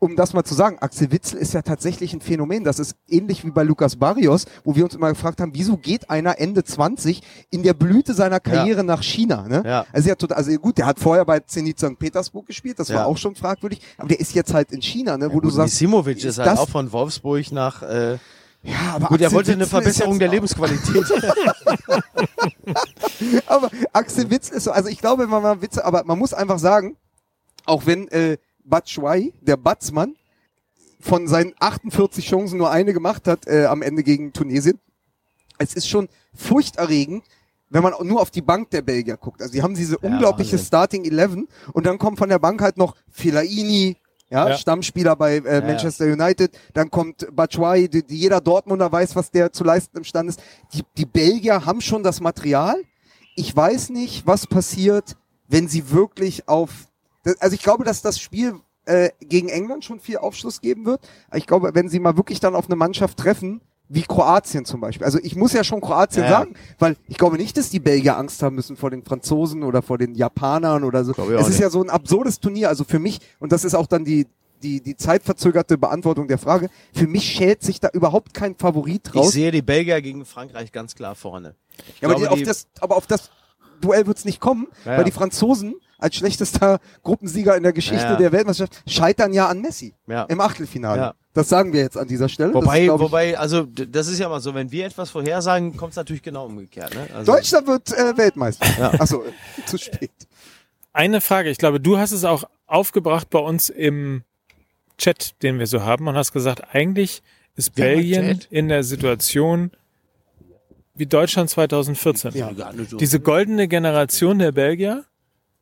um das mal zu sagen, Axel Witzel ist ja tatsächlich ein Phänomen. Das ist ähnlich wie bei Lukas Barrios, wo wir uns immer gefragt haben, wieso geht einer Ende 20 in der Blüte seiner Karriere nach China? Ne? Ja. Also, ja, total, also gut, der hat vorher bei Zenit St. Petersburg gespielt, das Ja. war auch schon fragwürdig, aber der ist jetzt halt in China, ne, wo du Gut, sagst, Misimovic ist halt das- auch von Wolfsburg nach. Äh, ja, aber gut, er Axel wollte eine Witzel Verbesserung der Lebensqualität. Aber Axel Witz ist so, also ich glaube, man mal Witze, aber man muss einfach sagen, auch wenn äh, Batshuayi, der Batsmann, von seinen 48 Chancen nur eine gemacht hat äh, am Ende gegen Tunesien, es ist schon furchterregend, wenn man nur auf die Bank der Belgier guckt. Also die haben diese unglaubliche Wahnsinn. Starting 11 und dann kommt von der Bank halt noch Fellaini, ja, Ja. Stammspieler bei äh, Manchester United, dann kommt Batshuayi, die, die jeder Dortmunder weiß, was der zu leisten imstande ist. Die, die Belgier haben schon das Material. Ich weiß nicht, was passiert, wenn sie wirklich auf, also ich glaube, dass das Spiel äh, gegen England schon viel Aufschluss geben wird. Ich glaube, wenn sie mal wirklich dann auf eine Mannschaft treffen, wie Kroatien zum Beispiel. Also ich muss ja schon Kroatien Ja. sagen, weil ich glaube nicht, dass die Belgier Angst haben müssen vor den Franzosen oder vor den Japanern oder so. Glaube ich Es ist nicht. ja so ein absurdes Turnier. Also für mich, und das ist auch dann die, die, die zeitverzögerte Beantwortung der Frage, für mich schält sich da überhaupt kein Favorit ich raus. sehe die Belgier gegen Frankreich ganz klar vorne. Ich Ja, aber, die, glaube, auf die- das, aber auf das Duell wird's nicht kommen, Ja, weil die Franzosen als schlechtester Gruppensieger in der Geschichte Ja, ja. der Weltmeisterschaft scheitern ja an Messi Ja. im Achtelfinale. Ja. Das sagen wir jetzt an dieser Stelle. das Wobei, ist, wobei, also das ist ja mal so, wenn wir etwas vorhersagen, kommt es natürlich genau umgekehrt. Ne? Also, Deutschland wird äh, Weltmeister. Ja. Achso, äh, zu spät. Eine Frage, ich glaube, du hast es auch aufgebracht bei uns im Chat, den wir so haben und hast gesagt, eigentlich ist Belgien in der Situation wie Deutschland 2014. Ja. Gar nicht so. Diese goldene Generation der Belgier,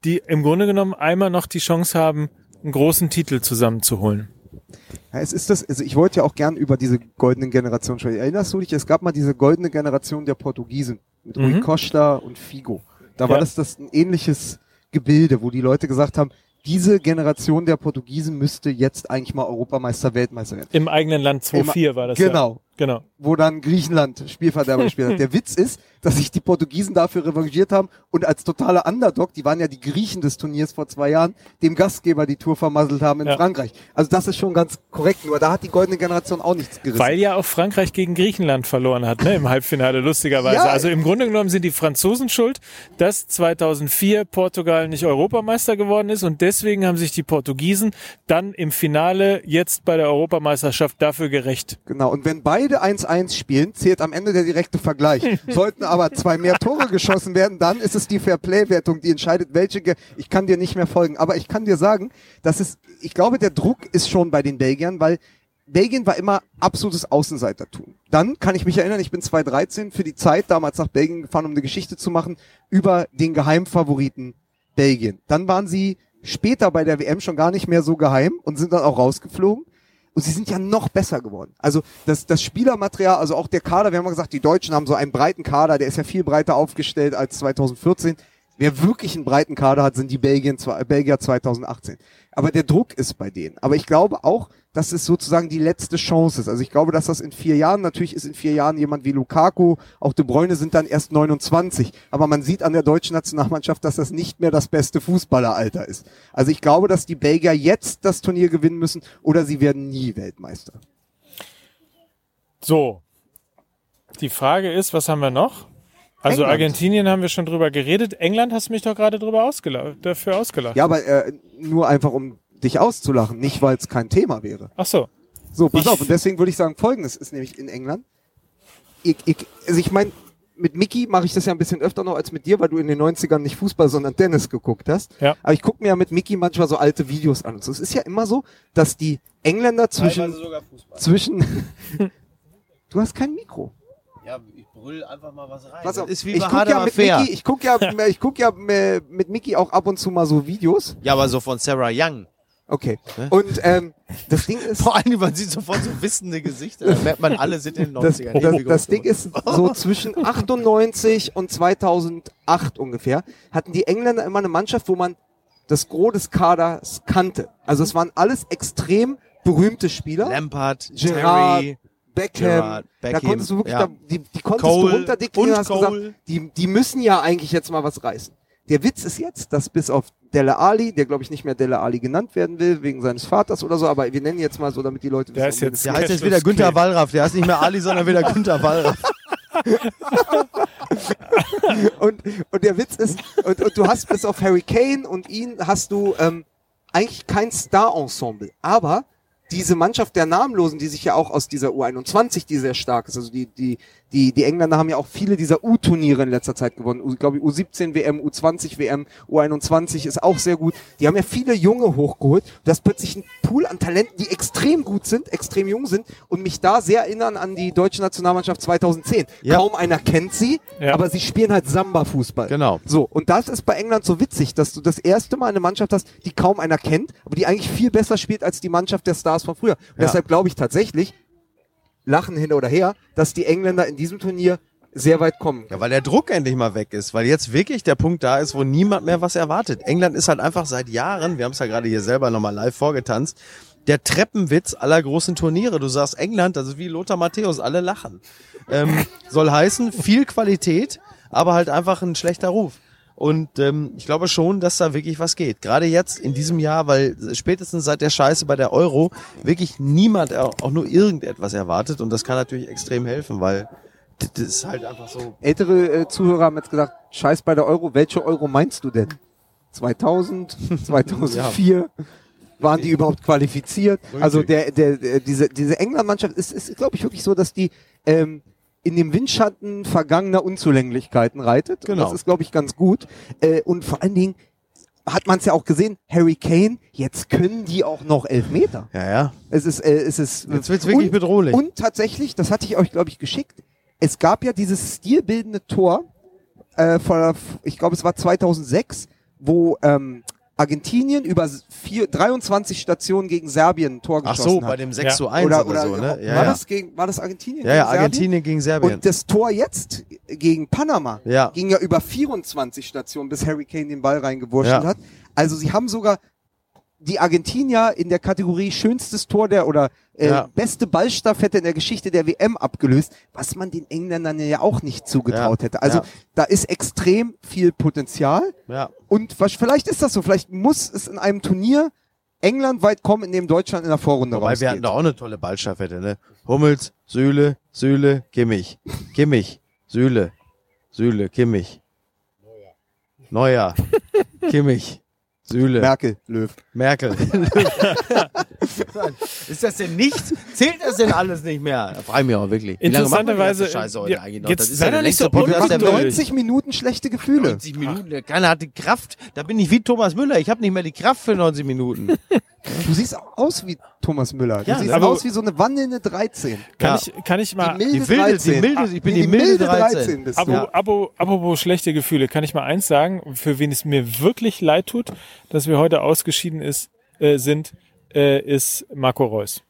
die im Grunde genommen einmal noch die Chance haben, einen großen Titel zusammenzuholen. Ja, es ist das, also ich wollte ja auch gern über diese goldenen Generationen sprechen. Erinnerst du dich, es gab mal diese goldene Generation der Portugiesen mit Rui Mhm. Costa und Figo. Da war Ja. das, das ein ähnliches Gebilde, wo die Leute gesagt haben, diese Generation der Portugiesen müsste jetzt eigentlich mal Europameister, Weltmeister werden. Im eigenen Land 2-4 war das Genau. Genau. Wo dann Griechenland Spielverderber gespielt hat. Der Witz ist, dass sich die Portugiesen dafür revanchiert haben und als totaler Underdog, die waren ja die Griechen des Turniers vor zwei Jahren, dem Gastgeber die Tour vermasselt haben in Ja. Frankreich. Also das ist schon ganz korrekt, nur da hat die goldene Generation auch nichts gerissen. Weil ja auch Frankreich gegen Griechenland verloren hat, ne, im Halbfinale, lustigerweise. Ja. Also im Grunde genommen sind die Franzosen schuld, dass 2004 Portugal nicht Europameister geworden ist und deswegen haben sich die Portugiesen dann im Finale jetzt bei der Europameisterschaft dafür gerecht. Genau, und wenn beide 1-1 spielen, zählt am Ende der direkte Vergleich. Sollten aber zwei mehr Tore geschossen werden, dann ist es die Fairplay-Wertung, die entscheidet, welche. Ge ich kann dir nicht mehr folgen, aber ich kann dir sagen, dass es, ich glaube, der Druck ist schon bei den Belgiern, weil Belgien war immer absolutes Außenseitertum. Dann kann ich mich erinnern, ich bin 2013 für die Zeit damals nach Belgien gefahren, um eine Geschichte zu machen über den Geheimfavoriten Belgien. Dann waren sie später bei der WM schon gar nicht mehr so geheim und sind dann auch rausgeflogen. Und sie sind ja noch besser geworden. Also das, das Spielermaterial, also auch der Kader, wir haben mal gesagt, die Deutschen haben so einen breiten Kader, der ist ja viel breiter aufgestellt als 2014. Wer wirklich einen breiten Kader hat, sind die Belgien, Belgier 2018. Aber der Druck ist bei denen. Aber ich glaube auch, dass es sozusagen die letzte Chance ist. Also ich glaube, dass das in vier Jahren, natürlich ist in vier Jahren jemand wie Lukaku, auch De Bruyne sind dann erst 29. Aber man sieht an der deutschen Nationalmannschaft, dass das nicht mehr das beste Fußballeralter ist. Also ich glaube, dass die Belgier jetzt das Turnier gewinnen müssen oder sie werden nie Weltmeister. So. Die Frage ist, was haben wir noch? Also England. Argentinien haben wir schon drüber geredet. England hast du mich doch gerade drüber ausgelacht, dafür ausgelacht. Ja, aber äh, nur einfach, um dich auszulachen, nicht weil es kein Thema wäre. Ach so. So, pass Ich- auf. Und deswegen würde ich sagen, folgendes ist nämlich in England. Ich, ich, also ich meine, mit Mickey mache ich das ja ein bisschen öfter noch als mit dir, weil du in den 90ern nicht Fußball, sondern Tennis geguckt hast. Ja. Aber ich gucke mir ja mit Mickey manchmal so alte Videos an. Und so. Es ist ja immer so, dass die Engländer zwischen, sogar Fußball. zwischen, du hast kein Mikro. Ja, ich brüll einfach mal was rein. Pass auf, ist wie ich bei guck Hard ja aber mit fair. Mickey, ich guck ja, ich guck ja mit Mickey auch ab und zu mal so Videos. Ja, aber so von Sarah Young. Okay. Ne? Und ähm, das Ding ist, Vor allem, man sieht sofort so wissende Gesichter. Da merkt man, alle sind in den das, 90ern. das, das groß Ding ist so zwischen 98 und 2008 ungefähr hatten die Engländer immer eine Mannschaft, wo man das Gros des Kaders kannte. Also es waren alles extrem berühmte Spieler. Lampard, Gerrard, Terry, Beckham, Gerrard, da konntest du wirklich, ja. da, die, die konntest Cole du runterdeklinieren und hast Cole. gesagt, die, die müssen ja eigentlich jetzt mal was reißen. Der Witz ist jetzt, dass bis auf Dele Ali, der glaube ich nicht mehr Dele Ali genannt werden will, wegen seines Vaters oder so, aber wir nennen ihn jetzt mal so, damit die Leute Der wissen, ist jetzt- es Der heißt jetzt wieder Günther. Wallraff. Der heißt nicht mehr Ali, sondern wieder Günther Wallraff. Und, und der Witz ist, und, und du hast bis auf Harry Kane und ihn hast du ähm, eigentlich kein Star-Ensemble. Aber diese Mannschaft der Namenlosen, die sich ja auch aus dieser U21, die sehr stark ist, also die, die, die, die Engländer haben ja auch viele dieser U-Turniere in letzter Zeit gewonnen. U- Ich glaube, U17 WM, U20 WM, U21 ist auch sehr gut. Die haben ja viele Junge hochgeholt. Du hast plötzlich einen Pool an Talenten, die extrem gut sind, extrem jung sind und mich da sehr erinnern an die deutsche Nationalmannschaft 2010. Ja. Kaum einer kennt sie, Ja. aber sie spielen halt Samba-Fußball. Genau. So, und das ist bei England so witzig, dass du das erste Mal eine Mannschaft hast, die kaum einer kennt, aber die eigentlich viel besser spielt als die Mannschaft der Stars von früher. Und Ja. deshalb glaube ich tatsächlich, lachen hin oder her, dass die Engländer in diesem Turnier sehr weit kommen. Ja, weil der Druck endlich mal weg ist, weil jetzt wirklich der Punkt da ist, wo niemand mehr was erwartet. England ist halt einfach seit Jahren, wir haben es ja gerade hier selber nochmal live vorgetanzt, der Treppenwitz aller großen Turniere. Du sagst England, ist wie Lothar Matthäus, alle lachen. Ähm, soll heißen, viel Qualität, aber halt einfach ein schlechter Ruf. Und ähm, ich glaube schon, dass da wirklich was geht. Gerade jetzt in diesem Jahr, weil spätestens seit der Scheiße bei der Euro wirklich niemand auch nur irgendetwas erwartet. Und das kann natürlich extrem helfen, weil das ist halt einfach so Ältere äh, Zuhörer haben jetzt gesagt, scheiß bei der Euro, welche Euro meinst du denn? 2000, 2004? Waren die überhaupt qualifiziert? Also der, der, der diese, diese England-Mannschaft ist, ist glaube ich, wirklich so, dass die ähm, in dem Windschatten vergangener Unzulänglichkeiten reitet. Und Genau. das ist, glaube ich, ganz gut. Äh, und vor allen Dingen hat man es ja auch gesehen, Harry Kane, jetzt können die auch noch Elfmeter. Ja, ja. Es ist, äh, es ist Jetzt wird's wirklich und, bedrohlich. Und tatsächlich, das hatte ich euch, glaube ich, geschickt. Es gab ja dieses stilbildende Tor, äh, von, ich glaube, es war 2006, wo ähm, Argentinien über vier, 23 Stationen gegen Serbien ein Tor Ach geschossen so, hat. bei dem 6 Ja. zu 1 oder, so, ne? war, Ja, ja. Das gegen, war das Argentinien? ja, ja, gegen Serbien? Argentinien gegen Serbien. Und das Tor jetzt gegen Panama Ja. ging ja über 24 Stationen, bis Harry Kane den Ball reingewurscht Ja. hat. Also sie haben sogar die Argentinier in der Kategorie schönstes Tor der oder äh, Ja. beste Ballstaffette in der Geschichte der WM abgelöst, was man den Engländern ja auch nicht zugetraut Ja. hätte. Also Ja. da ist extrem viel Potenzial. Ja. Und was, vielleicht ist das so, vielleicht muss es in einem Turnier England weit kommen, in dem Deutschland in der Vorrunde Wobei wir rausgeht. hatten da auch eine tolle Ballstaffette, ne? Hummels, Sühle, Sühle, Kimmich. Kimmich, Sühle, Sühle, Kimmich. Neuer. Kimmich, Sühle, Merkel, Löw. Merkel. Ist das denn nichts? Zählt das denn alles nicht mehr? Da frage ich mich auch wirklich. Interessanterweise, Scheiße heute ja, eigentlich noch? jetzt Das ist sei ja doch der nicht so Podcast der machen Welt. 90 Minuten schlechte Gefühle. 90 Minuten. Keiner hat die Kraft. Da bin ich wie Thomas Müller. Ich habe nicht mehr die Kraft für 90 Minuten. Du siehst auch aus wie Thomas Müller. Du Ja, siehst aber- aus wie so eine wandelnde 13. Kann, Ja. ich, kann ich mal, Die milde Die wilde, 13. die milde, ich bin Die die milde 13. 13 bist Abo, du. Abo, apropos schlechte Gefühle, kann ich mal eins sagen, für wen es mir wirklich leid tut, dass wir heute ausgeschieden ist, äh, sind, äh, ist Marco Reus.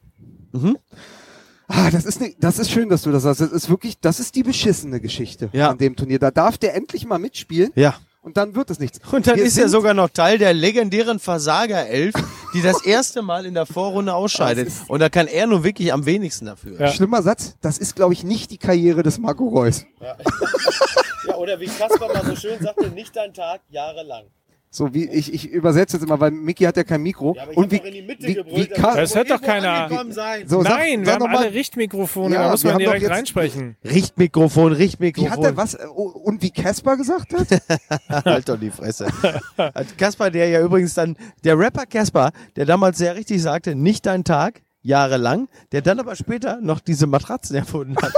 Ah, das ist, ne, das ist schön, dass du das sagst. Das ist wirklich, das ist die beschissene Geschichte Ja. an dem Turnier. Da darf der endlich mal mitspielen Ja. und dann wird es nichts. Und dann Wir ist er sogar noch Teil der legendären Versager-Elf, die das erste Mal in der Vorrunde ausscheidet. Und da kann er nur wirklich am wenigsten dafür. Ja. Schlimmer Satz, das ist, glaube ich, nicht die Karriere des Marco Reus. Ja, oder wie Kasper mal so schön sagte, nicht dein Tag, jahrelang. So wie ich, ich übersetze jetzt immer, weil Mickey hat ja kein Mikro. und wie, wie, wie Ka- Das hört doch keiner. so, sag- Nein, sag wir haben alle Richtmikrofone, Ja, da muss wir man direkt jetzt- reinsprechen. Richtmikrofon, Richtmikrofon. Wie hat er was? äh, Und wie Casper gesagt hat? halt doch die Fresse. Kaspar, der ja übrigens dann, der Rapper Kaspar, der damals sehr richtig sagte, nicht dein Tag, jahrelang, der dann aber später noch diese Matratzen erfunden hat.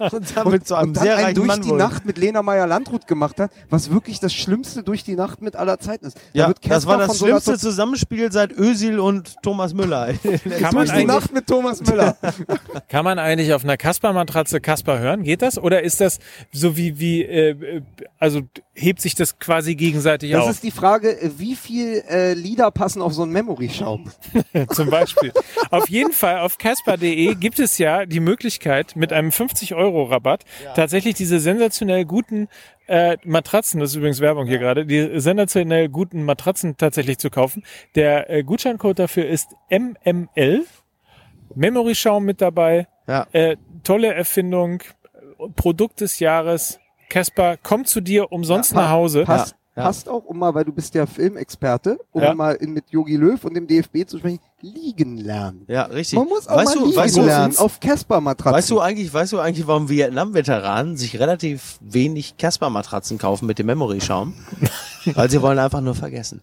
und damit zu einem und dann sehr reichen durch Mann die wurde. Nacht mit Lena Meyer-Landrut gemacht hat, was wirklich das Schlimmste durch die Nacht mit aller Zeiten ist. Da Ja, das war das so schlimmste Tot- Zusammenspiel seit Özil und Thomas Müller. Kann durch man, die eigentlich, Nacht mit Thomas Müller. kann man eigentlich auf einer Kasper-Matratze Kasper hören? Geht das? Oder ist das so wie, wie äh, also hebt sich das quasi gegenseitig Das auf? ist die Frage, wie viel äh, Lieder passen auf so einen Memory-Schaum? Zum Beispiel. Auf jeden Fall auf casper.de gibt es ja die Möglichkeit, mit einem 50-Euro-Rabatt tatsächlich diese sensationell guten äh, Matratzen, das ist übrigens Werbung hier gerade, die sensationell guten Matratzen tatsächlich zu kaufen. Der äh, Gutscheincode dafür ist MML. Memory-Schaum mit dabei. Ja. Äh, tolle Erfindung. Produkt des Jahres. Casper, komm zu dir umsonst Ja, nach Hause. Passt, ja. passt auch, um mal, weil du bist ja Filmexperte, um Ja. mal in, mit Yogi Löw und dem DFB zu sprechen, liegen lernen. Ja, richtig. Man muss auch weißt mal du, liegen weißt du, lernen auf Casper-Matratzen. Weißt du eigentlich, weißt du eigentlich, warum Vietnam-Veteranen sich relativ wenig Casper-Matratzen kaufen mit dem Memory-Schaum? Weil sie wollen einfach nur vergessen.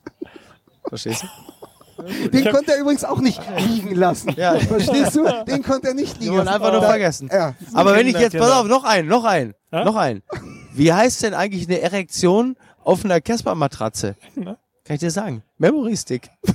Verstehst du? Den konnte er übrigens auch nicht liegen lassen. Ja. Verstehst du? Den konnte er nicht Die liegen wollen lassen. einfach nur vergessen. Ja. Aber wenn ich jetzt, Kinder, pass auf, noch ein, noch ein, Ja? noch ein. Wie heißt denn eigentlich eine Erektion auf einer Casper-Matratze? Kann ich dir sagen? Memory Stick.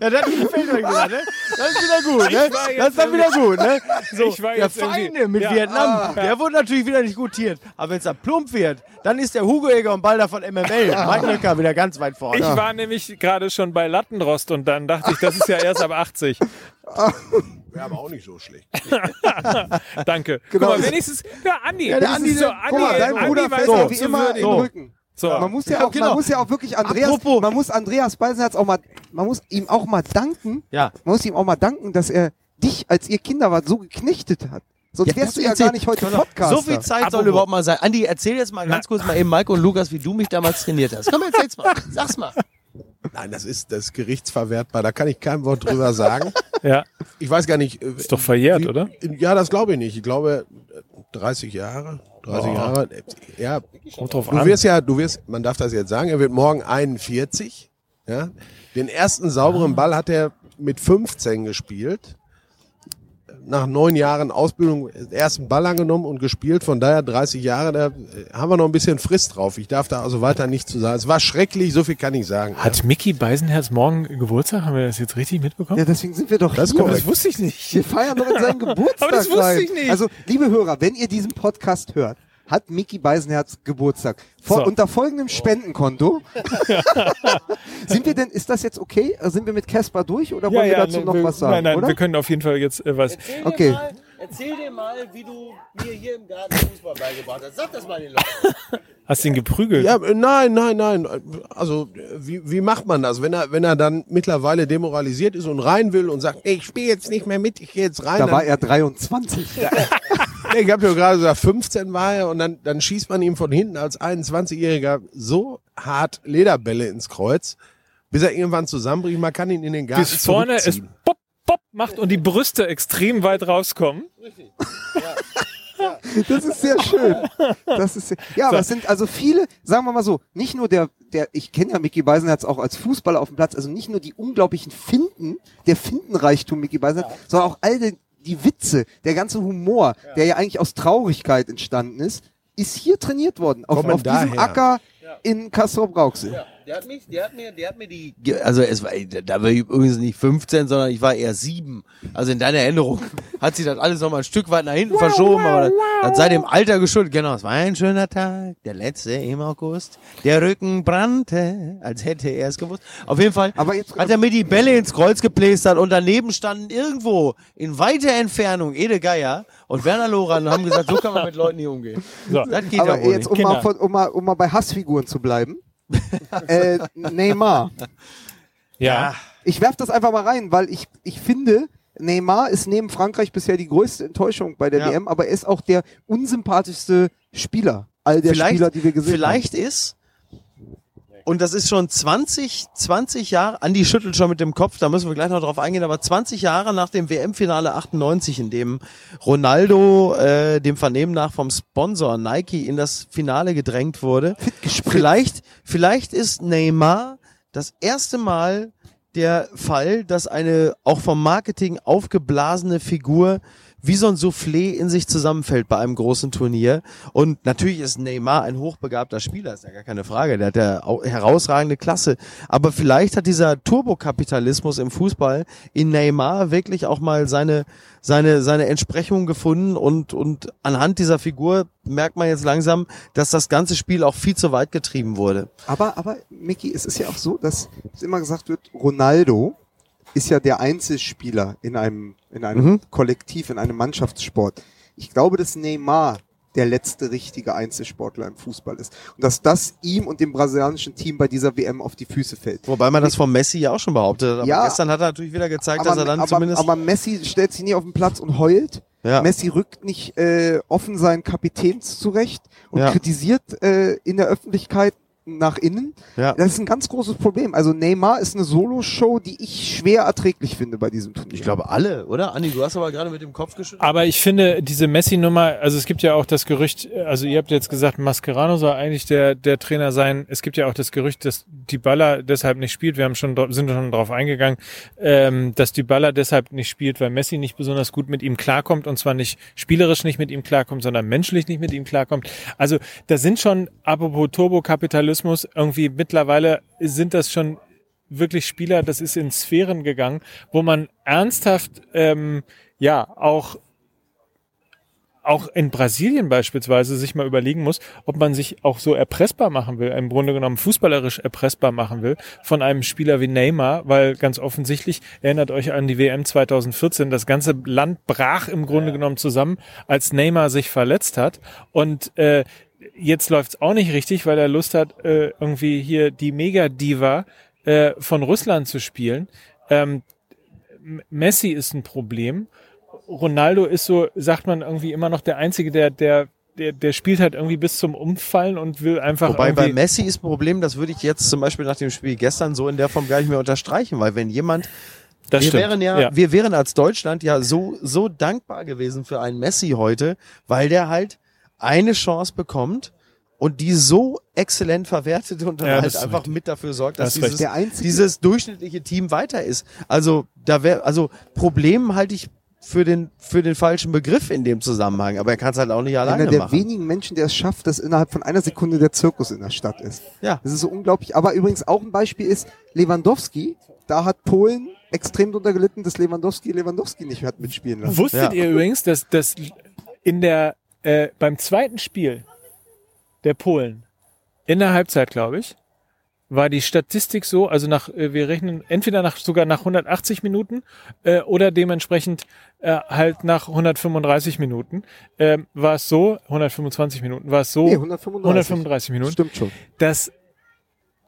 ja, das gefällt euch wieder, ne? Das ist wieder gut, ne? Das ist dann wieder gut, ne? So, Ich war der Feinde mit Ja. Ah. Vietnam, der wurde natürlich wieder nicht gutiert. Aber wenn es da plump wird, dann ist der Hugo Eger und Balder von MML, Mike Nöcker, wieder ganz weit vorne. Ich war nämlich gerade schon bei Lattenrost und dann dachte ich, das ist ja erst ab 80. Wäre aber auch nicht so schlecht. Danke. Genau. Guck mal, wenigstens, ja, Andi. Ja, der Andi, so, der- Andi, Guck mal, dein Andi Bruder weiß fällt auch wie immer den Rücken. So. Man muss ja, Ja, auch, genau. man muss ja auch wirklich Andreas, Apropos- man muss Andreas Beisenherz auch mal, man muss ihm auch mal danken, Ja. man muss ihm auch mal danken, dass er dich, als ihr Kinder wart, so geknechtet hat. Sonst Ja, wärst das du ja gar nicht heute Podcaster. So viel Zeit soll Apropos- überhaupt mal sein. Andi, erzähl jetzt mal ganz kurz mal eben Mike und Lukas, wie du mich damals trainiert hast. Komm, erzähl's mal. Sag's mal. Nein, das ist, das ist gerichtsverwertbar. Da kann ich kein Wort drüber sagen. Ja, Ich weiß gar nicht. äh, ist doch verjährt, wie- oder? Ja, das glaube ich nicht. Ich glaube, äh, 30 Jahre. 30 Oh. Jahre. äh, Ja, Kommt drauf du an. wirst ja, du wirst, man darf das jetzt sagen, er wird morgen 41. Ja. Den ersten sauberen Ball hat er mit 15 gespielt. Nach neun Jahren Ausbildung ersten Ball angenommen und gespielt. Von daher 30 Jahre, da äh, haben wir noch ein bisschen Frist drauf. Ich darf da also weiter nichts zu sagen. Es war schrecklich, so viel kann ich sagen. Hat Mickey Beisenherz morgen Geburtstag? Haben wir das jetzt richtig mitbekommen? ja, deswegen sind wir doch Das hier. korrekt. wusste ich nicht. Wir feiern doch in seinem Geburtstag. Aber das wusste ich nicht. Also, liebe Hörer, wenn ihr diesen Podcast hört, hat Mickey Beisenherz Geburtstag. Vor, So. Unter folgendem Spendenkonto. sind wir denn, ist das jetzt okay? Sind wir mit Casper durch oder wollen wir dazu ne, noch wir, was sagen? Nein, nein, oder? wir können auf jeden Fall jetzt äh, was. Okay. Erzähl dir mal, wie du mir hier im Garten Fußball beigebracht hast. Sag das mal den Leuten. Hast ihn geprügelt? Ja, äh, nein, nein, nein. Also wie, wie macht man das, wenn er, wenn er dann mittlerweile demoralisiert ist und rein will und sagt, ich spiele jetzt nicht mehr mit, ich gehe jetzt rein. Da war er 23. ich habe ja gerade gesagt, 15 war er und dann, dann schießt man ihm von hinten als 21-Jähriger so hart Lederbälle ins Kreuz, bis er irgendwann zusammenbricht. Man kann ihn in den Garten Bis vorne es pop, pop macht und die Brüste extrem weit rauskommen. Das ist sehr schön. Das ist sehr, ja, aber es sind also viele, sagen wir mal so, nicht nur der, der, ich kenne ja Mickey Beisenherz auch als Fußballer auf dem Platz, also nicht nur die unglaublichen Finden, der Findenreichtum Mickey Beisenherz, sondern auch all die, die Witze, der ganze Humor, der ja eigentlich aus Traurigkeit entstanden ist, ist hier trainiert worden. Auf, auf diesem. Acker in Kassel-Brauxel. Der hat mich, der hat mir, der hat mir die, also es war, da war ich übrigens nicht 15, sondern ich war eher sieben. Also in deiner Erinnerung hat sich das alles noch mal ein Stück weit nach hinten verschoben, aber das, das sei dem Alter geschuldet. Genau, es war ein schöner Tag, der letzte im August. Der Rücken brannte, als hätte er es gewusst. Auf jeden Fall Aber jetzt- hat er mir die Bälle ins Kreuz geplästert und daneben standen irgendwo in weiter Entfernung Ede Geier und Werner Loran und haben gesagt, so kann man mit Leuten nicht umgehen. So. Das geht Aber ja jetzt, um mal, von, um, mal, um mal bei Hassfiguren zu bleiben. äh, Neymar. Ja. Ich werf das einfach mal rein, weil ich, ich finde, Neymar ist neben Frankreich bisher die größte Enttäuschung bei der Ja. WM, aber er ist auch der unsympathischste Spieler all der Spieler, die wir gesehen vielleicht ist, und das ist schon 20, 20 Jahre, Andi schüttelt schon mit dem Kopf, da müssen wir gleich noch drauf eingehen, aber 20 Jahre nach dem WM-Finale 98, in dem Ronaldo äh, dem Vernehmen nach vom Sponsor Nike in das Finale gedrängt wurde. Vielleicht, vielleicht ist Neymar das erste Mal der Fall, dass eine auch vom Marketing aufgeblasene Figur wie so ein Soufflé in sich zusammenfällt bei einem großen Turnier. Und natürlich ist Neymar ein hochbegabter Spieler, ist ja gar keine Frage. Der hat ja au- herausragende Klasse. Aber vielleicht hat dieser Turbokapitalismus im Fußball in Neymar wirklich auch mal seine, seine, seine Entsprechung gefunden und, und anhand dieser Figur merkt man jetzt langsam, dass das ganze Spiel auch viel zu weit getrieben wurde. Aber, aber, Micky, es ist ja auch so, dass es immer gesagt wird, Ronaldo ist ja der Einzelspieler in einem, in einem Mhm. Kollektiv, in einem Mannschaftssport. Ich glaube, dass Neymar der letzte richtige Einzelsportler im Fußball ist. Und dass das ihm und dem brasilianischen Team bei dieser WM auf die Füße fällt. Wobei man das von Messi ja auch schon behauptet. Aber Ja. gestern hat er natürlich wieder gezeigt, dass er dann aber, zumindest. aber Messi stellt sich nie auf den Platz und heult. ja. Messi rückt nicht äh, offen seinen Kapitäns zurecht und Ja. kritisiert äh, in der Öffentlichkeit nach innen. Ja. Das ist ein ganz großes Problem. Also Neymar ist eine Solo-Show, die ich schwer erträglich finde bei diesem Turnier. Ich glaube alle, oder? Andi, du hast aber gerade mit dem Kopf geschüttelt. Aber ich finde, diese Messi-Nummer, also es gibt ja auch das Gerücht, also ihr habt jetzt gesagt, Mascherano soll eigentlich der, der Trainer sein. Es gibt ja auch das Gerücht, dass Dybala deshalb nicht spielt. Wir haben schon, sind schon drauf eingegangen, ähm, dass Dybala deshalb nicht spielt, weil Messi nicht besonders gut mit ihm klarkommt und zwar nicht spielerisch nicht mit ihm klarkommt, sondern menschlich nicht mit ihm klarkommt. Also da sind schon, apropos Turbokapitalismus, irgendwie mittlerweile sind das schon wirklich Spieler, das ist in Sphären gegangen, wo man ernsthaft ähm, ja auch auch in Brasilien beispielsweise sich mal überlegen muss, ob man sich auch so erpressbar machen will, im Grunde genommen fußballerisch erpressbar machen will von einem Spieler wie Neymar, weil ganz offensichtlich, erinnert euch an die WM 2014, das ganze Land brach im Grunde genommen zusammen, als Neymar sich verletzt hat. Und äh, jetzt läuft's auch nicht richtig, weil er Lust hat, äh, irgendwie hier die Mega-Diva äh, von Russland zu spielen. Ähm, Messi ist ein Problem. Ronaldo ist so, sagt man irgendwie immer noch der Einzige, der, der, der, der spielt halt irgendwie bis zum Umfallen und will einfach Wobei bei Messi ist ein Problem, das würde ich jetzt zum Beispiel nach dem Spiel gestern so in der Form gar nicht mehr unterstreichen, weil wenn jemand, das wir stimmt. wären ja, wir wären als Deutschland ja so, so dankbar gewesen für einen Messi heute, weil der halt eine Chance bekommt und die so exzellent verwertet und dann Ja, halt einfach richtig. mit dafür sorgt, dass Das dieses, dieses durchschnittliche Team weiter ist. Also da wäre, also Problem halte ich für den, für den falschen Begriff in dem Zusammenhang, aber er kann es halt auch nicht alleine Einer der machen. wenigen Menschen, der es schafft, dass innerhalb von einer Sekunde der Zirkus in der Stadt ist. Ja. Das ist so unglaublich. Aber übrigens auch ein Beispiel ist Lewandowski. Da hat Polen extrem drunter gelitten, dass Lewandowski Lewandowski nicht hat mitspielen lassen. Wusstet Ja. ihr übrigens, dass, dass in der, äh, beim zweiten Spiel der Polen, in der Halbzeit, glaube ich, war die Statistik so, also nach, äh, wir rechnen entweder nach sogar nach 180 Minuten äh, oder dementsprechend äh, halt nach 135 Minuten, ähm, war es so, 125 Minuten, war es so, Nee, 135. 135 Minuten, Stimmt schon. dass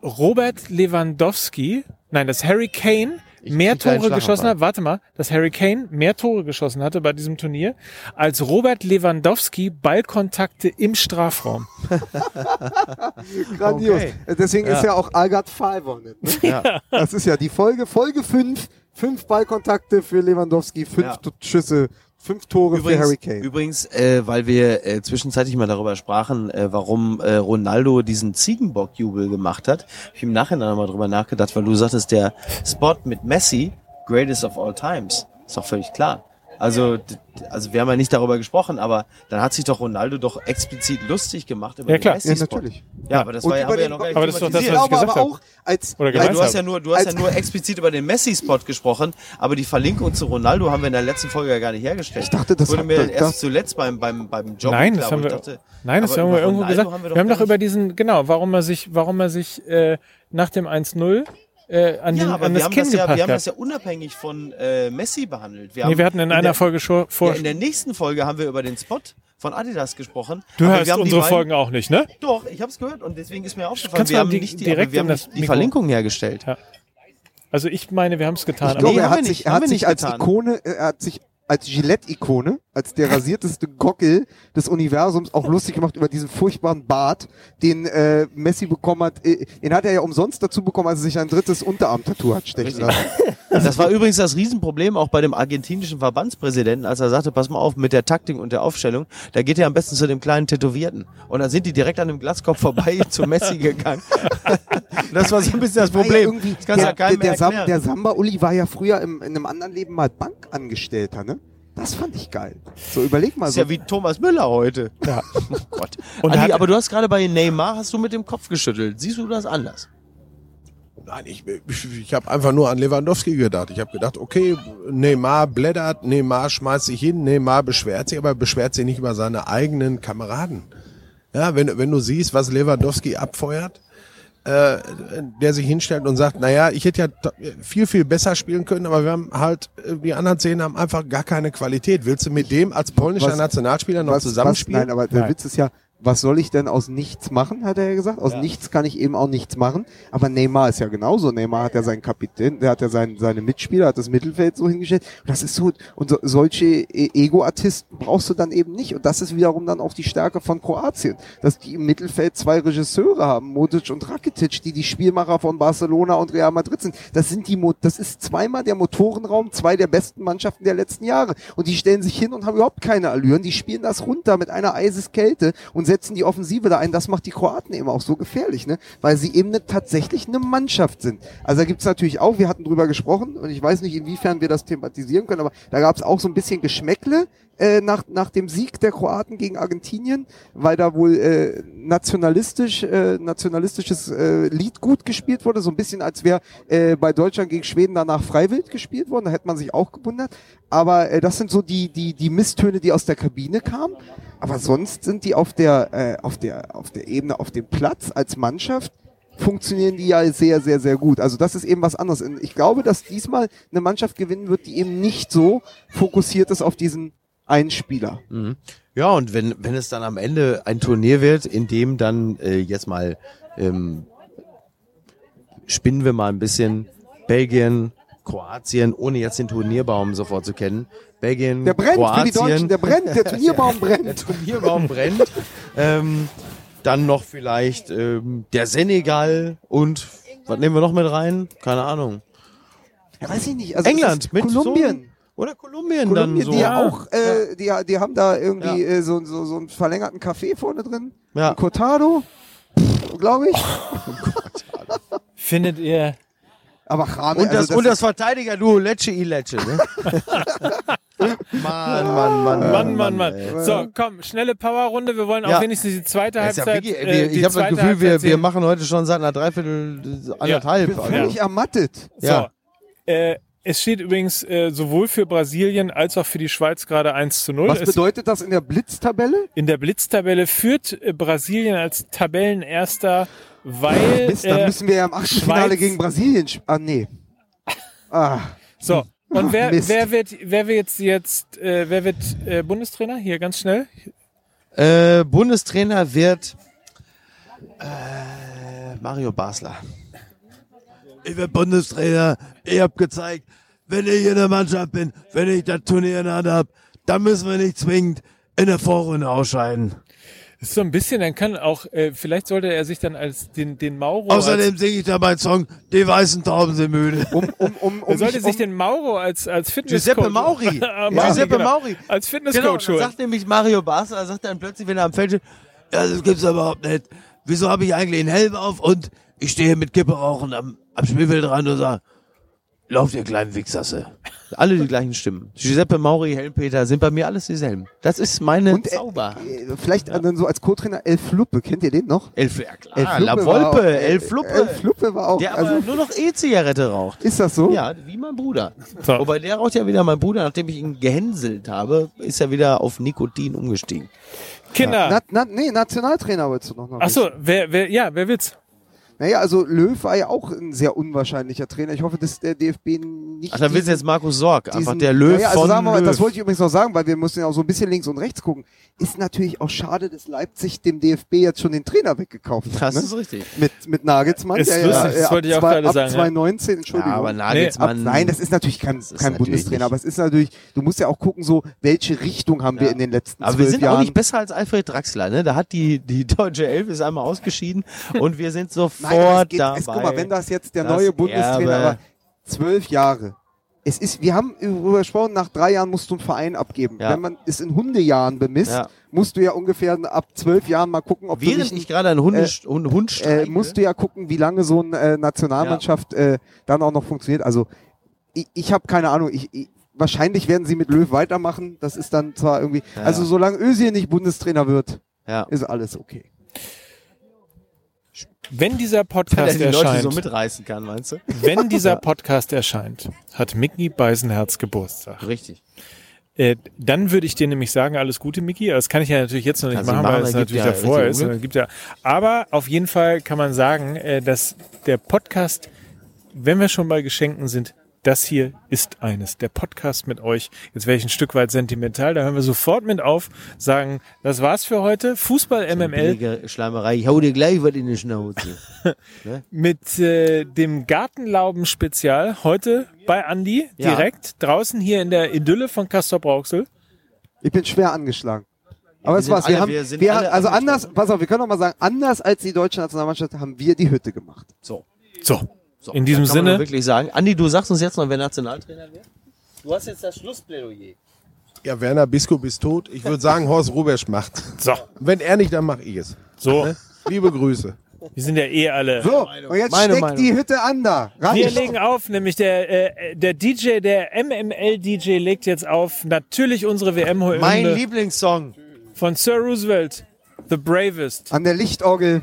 Robert Lewandowski, nein, dass Harry Kane mehr Tore geschossen hat, warte mal, dass Harry Kane mehr Tore geschossen hatte bei diesem Turnier, als Robert Lewandowski Ballkontakte im Strafraum. Grandios. Okay. Deswegen Ja. ist ja auch on it. Ne? Ja. Das ist ja die Folge, Folge 5. Fünf Ballkontakte für Lewandowski, fünf Ja. Schüsse, fünf Tore für Harry Kane. übrigens äh, weil wir äh, zwischenzeitlich mal darüber sprachen, äh, warum äh, Ronaldo diesen Ziegenbock-Jubel gemacht hat, ich im Nachhinein nochmal drüber nachgedacht, weil du sagtest, der Spot mit Messi, greatest of all times, ist doch völlig klar. Also, also wir haben ja nicht darüber gesprochen, aber dann hat sich doch Ronaldo doch explizit lustig gemacht über Ja, den klar. Ja, Messi-Spot. natürlich. Ja, aber das Und war ja, über haben wir ja noch gar nicht Aber das ist doch das, was ich gesagt habe. auch als Oder Nein, du hast ja nur, du hast ja nur explizit über den Messi-Spot gesprochen, aber die Verlinkung zu Ronaldo haben wir in der letzten Folge ja gar nicht hergestellt. Ich dachte, das wurde mir das- erst zuletzt beim beim beim Job Nein, das haben wir, ich dachte, nein, das haben wir irgendwo Ronaldo gesagt. haben wir wir, haben doch über diesen, genau, warum er sich, warum er sich äh, nach dem 1-0 äh, an, den, Ja, aber an wir das haben, Kinn das ja, gepackt wir haben das ja unabhängig von äh, Messi behandelt. Wir, nee, haben wir hatten in, in einer der, Folge schon vor. ja, in der nächsten Folge haben wir über den Spot von Adidas gesprochen. du hörst wir haben die unsere beiden- Folgen auch nicht, ne? Doch, ich habe es gehört und deswegen ist mir aufgefallen, Kannst wir haben die- nicht die, direkt wir haben das die Mikro- Verlinkung hergestellt. Ja. Also ich meine, wir haben es getan. Ich glaube, Nee, er hat wir sich, nicht, er haben hat sich nicht als getan. Ikone, äh, er hat sich als Gillette-Ikone, als der rasierteste Gockel des Universums auch lustig gemacht über diesen furchtbaren Bart, den äh, Messi bekommen hat. Äh, den hat er ja umsonst dazu bekommen, als er sich ein drittes Unterarm-Tattoo hat stechen lassen. Das war übrigens das Riesenproblem auch bei dem argentinischen Verbandspräsidenten, als er sagte, pass mal auf, mit der Taktik und der Aufstellung, da geht er am besten zu dem kleinen Tätowierten. Und dann sind die direkt an dem Glaskopf vorbei zu Messi gegangen. das war so ein bisschen das ja Problem. Das du ja der, der, Sam, der Samba-Uli war ja früher im, in einem anderen Leben mal Bankangestellter, ne? Das fand ich geil. So, überleg mal ist so. ja wie Thomas Müller heute. Ja. Oh Gott. Und Andi, aber du hast gerade bei Neymar, hast du mit dem Kopf geschüttelt. Siehst du das anders? Nein, ich, ich, ich habe einfach nur an Lewandowski gedacht. Ich habe gedacht, okay, Neymar blättert, Neymar schmeißt sich hin, Neymar beschwert sich, aber beschwert sich nicht über seine eigenen Kameraden. Ja, wenn, wenn du siehst, was Lewandowski abfeuert, äh, der sich hinstellt und sagt, naja, ich hätte ja viel, viel besser spielen können, aber wir haben halt, äh, die anderen zehn haben einfach gar keine Qualität. Willst du mit dem als polnischer Was- Nationalspieler noch was, zusammenspielen? Was, nein, aber der Nein. Witz ist ja, was soll ich denn aus nichts machen, hat er ja gesagt. Aus nichts kann ich eben auch nichts machen. Aber Neymar ist ja genauso. Neymar hat ja seinen Kapitän, der hat ja seinen, seine Mitspieler, hat das Mittelfeld so hingestellt. Und das ist so, und so, solche E- Ego-Artisten brauchst du dann eben nicht. Und das ist wiederum dann auch die Stärke von Kroatien, dass die im Mittelfeld zwei Regisseure haben, Modric und Rakitic, die die Spielmacher von Barcelona und Real Madrid sind. Das sind die, Mo das ist zweimal der Motorenraum, zwei der besten Mannschaften der letzten Jahre. Und die stellen sich hin und haben überhaupt keine Allüren. Die spielen das runter mit einer Eiseskälte und setzen die Offensive da ein. Das macht die Kroaten eben auch so gefährlich, ne? Weil sie eben ne, tatsächlich eine Mannschaft sind. Also da gibt's natürlich auch, wir hatten drüber gesprochen und ich weiß nicht, inwiefern wir das thematisieren können, aber da gab's auch so ein bisschen Geschmäckle äh, nach, nach dem Sieg der Kroaten gegen Argentinien, weil da wohl äh, nationalistisch, äh, nationalistisches äh, Lied gut gespielt wurde, so ein bisschen als wäre äh, bei Deutschland gegen Schweden danach Freiwild gespielt worden, da hätte man sich auch gewundert. Aber äh, das sind so die, die, die Misstöne, die aus der Kabine kamen. Aber sonst sind die auf der, äh, auf der, auf der Ebene, auf dem Platz als Mannschaft funktionieren die ja sehr, sehr, sehr gut. Also das ist eben was anderes. Ich glaube, dass diesmal eine Mannschaft gewinnen wird, die eben nicht so fokussiert ist auf diesen einen Spieler. Ja, und wenn, wenn es dann am Ende ein Turnier wird, in dem dann äh, jetzt mal ähm, spinnen wir mal ein bisschen Belgien, Kroatien, ohne jetzt den Turnierbaum sofort zu kennen. Belgien, Der brennt Kroatien, für die Deutschen, der brennt, der Turnierbaum der brennt. Turnierbaum brennt. ähm, dann noch vielleicht ähm, der Senegal und was nehmen wir noch mit rein? Keine Ahnung. Ja, weiß ich nicht. Also England mit Kolumbien. So, oder Kolumbien, Kolumbien, dann so. die ja auch, äh, die, die haben da irgendwie Ja. äh, so, so, so einen verlängerten Kaffee vorne drin. Ja. Cortado, glaube ich. Findet ihr, Aber Rame, Und das, also und das Verteidiger-Duo Lecce i Lecce, ne? Mann, Mann, Mann, Mann, Mann, Mann. ey. So, komm, schnelle Powerrunde. Wir wollen auch Ja. wenigstens die zweite Das ja Halbzeit. wirklich, äh, wir, die ich habe das Gefühl, wir, Halbzeit wir machen heute schon seit einer Dreiviertel, äh, anderthalb. ich bin also. völlig ermattet. So, Ja. äh, Es steht übrigens äh, sowohl für Brasilien als auch für die Schweiz gerade 1 zu 0. Was bedeutet das in der Blitztabelle? in der Blitztabelle führt äh, Brasilien als Tabellenerster, weil Mist, dann äh, müssen wir ja im Achtelfinale gegen Brasilien sp- Ah, nee. Ah, so. Und wer, Mist. wer wird, wer wird jetzt, jetzt äh, wer wird äh, Bundestrainer? Hier ganz schnell. Äh, Bundestrainer wird äh, Mario Basler. Ich werde Bundestrainer. Ich habe gezeigt, wenn ich in der Mannschaft bin, wenn ich das Turnier in der Hand habe, dann müssen wir nicht zwingend in der Vorrunde ausscheiden. Das ist so ein bisschen, dann kann auch, äh, vielleicht sollte er sich dann als den, den Mauro. Außerdem singe ich da meinen Song, die weißen Tauben sind müde. um, um, um, als, er um, sollte mich, sich um den Mauro als, als Fitnesscoach. Giuseppe Mauri. Ah, Ja. Giuseppe genau. Mauri. Als Genau, Fitnesscoach dann holen. sagt nämlich Mario Basler, sagt dann plötzlich, wenn er am Feld steht, ja, das gibt's überhaupt nicht. Wieso habe ich eigentlich einen Helm auf und ich stehe mit Kippe rauchen am, am Spielfeldrand und sage, lauft ihr kleinen Wichsasse. Alle die gleichen Stimmen. Giuseppe Mauri, Helmpeter sind bei mir alles dieselben. Das ist meine Und, äh, Zauber. äh, vielleicht dann so als Co-Trainer Elf Fluppe. Kennt ihr den noch? Elf, ja klar, Elf La war auch- Volpe, äh, Elf Fluppe. Elf Fluppe war auch. der aber also, nur noch E-Zigarette raucht. ist das so? Ja, wie mein Bruder. So. Wobei der raucht ja wieder, mein Bruder, nachdem ich ihn gehänselt habe, ist er wieder auf Nikotin umgestiegen. Kinder. Na, na, nee, Nationaltrainer wolltest du noch noch. Ach so, wer, wer, ja, wer will's? Naja, also Löw war ja auch ein sehr unwahrscheinlicher Trainer. Ich hoffe, dass der DFB nicht. Ach, dann willst du jetzt Markus Sorg, einfach diesen- der Löw naja, also von sagen wir mal, Löw. Das wollte ich übrigens noch sagen, weil wir müssen ja auch so ein bisschen links und rechts gucken. Ist natürlich auch schade, dass Leipzig dem DFB jetzt schon den Trainer weggekauft hat. das ne? ist richtig. mit, mit Nagelsmann. Ist der lustig, das ja, äh, wollte ich ab auch zwei- gerade ab sagen, ja. 2019, Entschuldigung. Ja, aber Ab, Nagelsmann. nein, das ist natürlich kein, ist kein natürlich Bundestrainer, nicht. aber es ist natürlich, du musst ja auch gucken, so, welche Richtung haben wir Ja. in den letzten aber zwölf wir sind Jahren. auch nicht besser als Alfred Draxler, ne? Da hat die, die deutsche Elf ist einmal ausgeschieden und wir sind sofort Nein, dabei. es, guck mal, wenn das jetzt der Das neue Bundestrainer, aber zwölf Jahre. Es ist, wir haben darüber gesprochen, nach drei Jahren musst du einen Verein abgeben. Ja. Wenn man es in Hundejahren bemisst, Ja. musst du ja ungefähr ab zwölf Jahren mal gucken, ob du Während nicht ich gerade einen Hunde, Hund, Hund äh, streichle, musst du ja gucken, wie lange so eine äh, Nationalmannschaft äh, dann auch noch funktioniert. Also ich, ich habe keine Ahnung. Ich, ich, wahrscheinlich werden sie mit Löw weitermachen. Das ist dann zwar irgendwie. Ja. Also solange Özil nicht Bundestrainer wird, ja. ist alles okay. Wenn dieser er Podcast die erscheint, so mitreißen kann, meinst du? wenn dieser Podcast erscheint, hat Micky Beisenherz Geburtstag. Richtig. Äh, dann würde ich dir nämlich sagen, alles Gute, Micky. Das kann ich ja natürlich jetzt noch nicht machen, machen, weil es natürlich ja davor ist. Gibt ja, aber auf jeden Fall kann man sagen, äh, dass der Podcast, wenn wir schon bei Geschenken sind, das hier ist eines. Der Podcast mit euch. Jetzt wäre ich ein Stück weit sentimental. Da hören wir sofort mit auf. Sagen, das war's für heute. Fußball MML Schleimerei. Ich hau dir gleich was in die Schnauze. mit äh, dem Gartenlauben-Spezial heute bei Andi Ja. direkt draußen hier in der Idylle von Castor Brauxel. Ich bin schwer angeschlagen. Aber es war's. Wir alle- haben, wir sind wir haben, also anders, pass auf, wir können doch mal sagen, anders als die deutsche Nationalmannschaft haben wir die Hütte gemacht. So. So, so. In diesem kann man Sinne- doch wirklich sagen. Andi, du sagst uns jetzt noch, wer Nationaltrainer wird? Du hast jetzt das Schlussplädoyer. Ja, Werner Biskup ist tot. Ich würde sagen, Horst Rubesch macht. so, Wenn er nicht, dann mache ich es. so. Ne? Liebe Grüße. Wir sind ja eh alle. So, und jetzt Meine steckt Meinung. die Hütte an da. Rein. Wir legen auf, nämlich der, äh, der DJ, der MML-DJ legt jetzt auf. Natürlich unsere Mein WM-Hymne Lieblingssong. von Sir Roosevelt. The Bravest. An der Lichtorgel.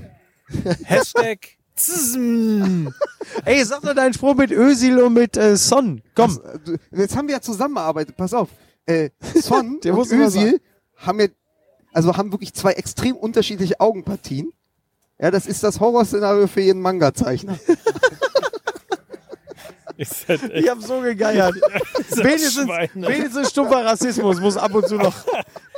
Hashtag. Ey, sag doch deinen Spruch mit Ösil und mit äh, Son. Komm. Du- Jetzt haben wir ja zusammengearbeitet. Pass auf. Äh, Son Der und Özil haben ja, also haben wirklich zwei extrem unterschiedliche Augenpartien. Ja, das ist das Horrorszenario für jeden Manga-Zeichner. Halt Ich hab so gegeiert. wenigstens, Schweine. wenigstens stumpfer Rassismus muss ab und zu noch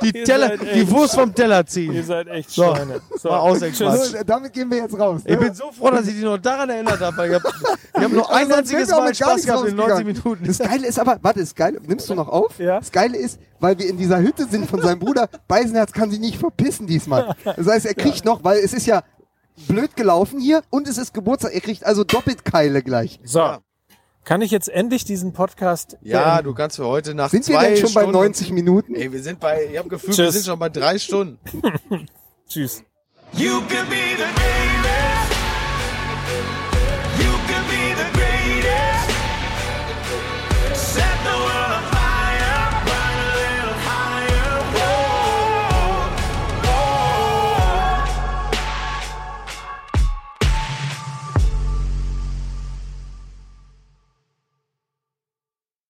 die, Ihr Teller, die Wurst vom Teller Ihr ziehen. seid echt So, Schweine. So, mal. So, damit gehen wir jetzt raus. Ich Ne? bin so froh, dass ich dich noch daran erinnert habe. Ich habe ich hab nur ein Also, einziges wir auch Mal Spaß gehabt in 90 rausgegangen. Minuten. Das Geile ist aber, warte, das Geile, nimmst du noch auf? Ja. Das Geile ist, weil wir in dieser Hütte sind von seinem Bruder, Beisenherz kann sich nicht verpissen diesmal. Das heißt, er kriegt noch, weil es ist ja blöd gelaufen hier und es ist Geburtstag, er kriegt also doppelt Keile gleich. so. Kann ich jetzt endlich diesen Podcast Ja, beenden? du kannst für heute nach Sind wir zwei denn schon bei Stunden 90 Minuten? Ey, wir sind bei, ich habe Gefühl, Tschüss. wir sind schon bei drei Stunden. Tschüss.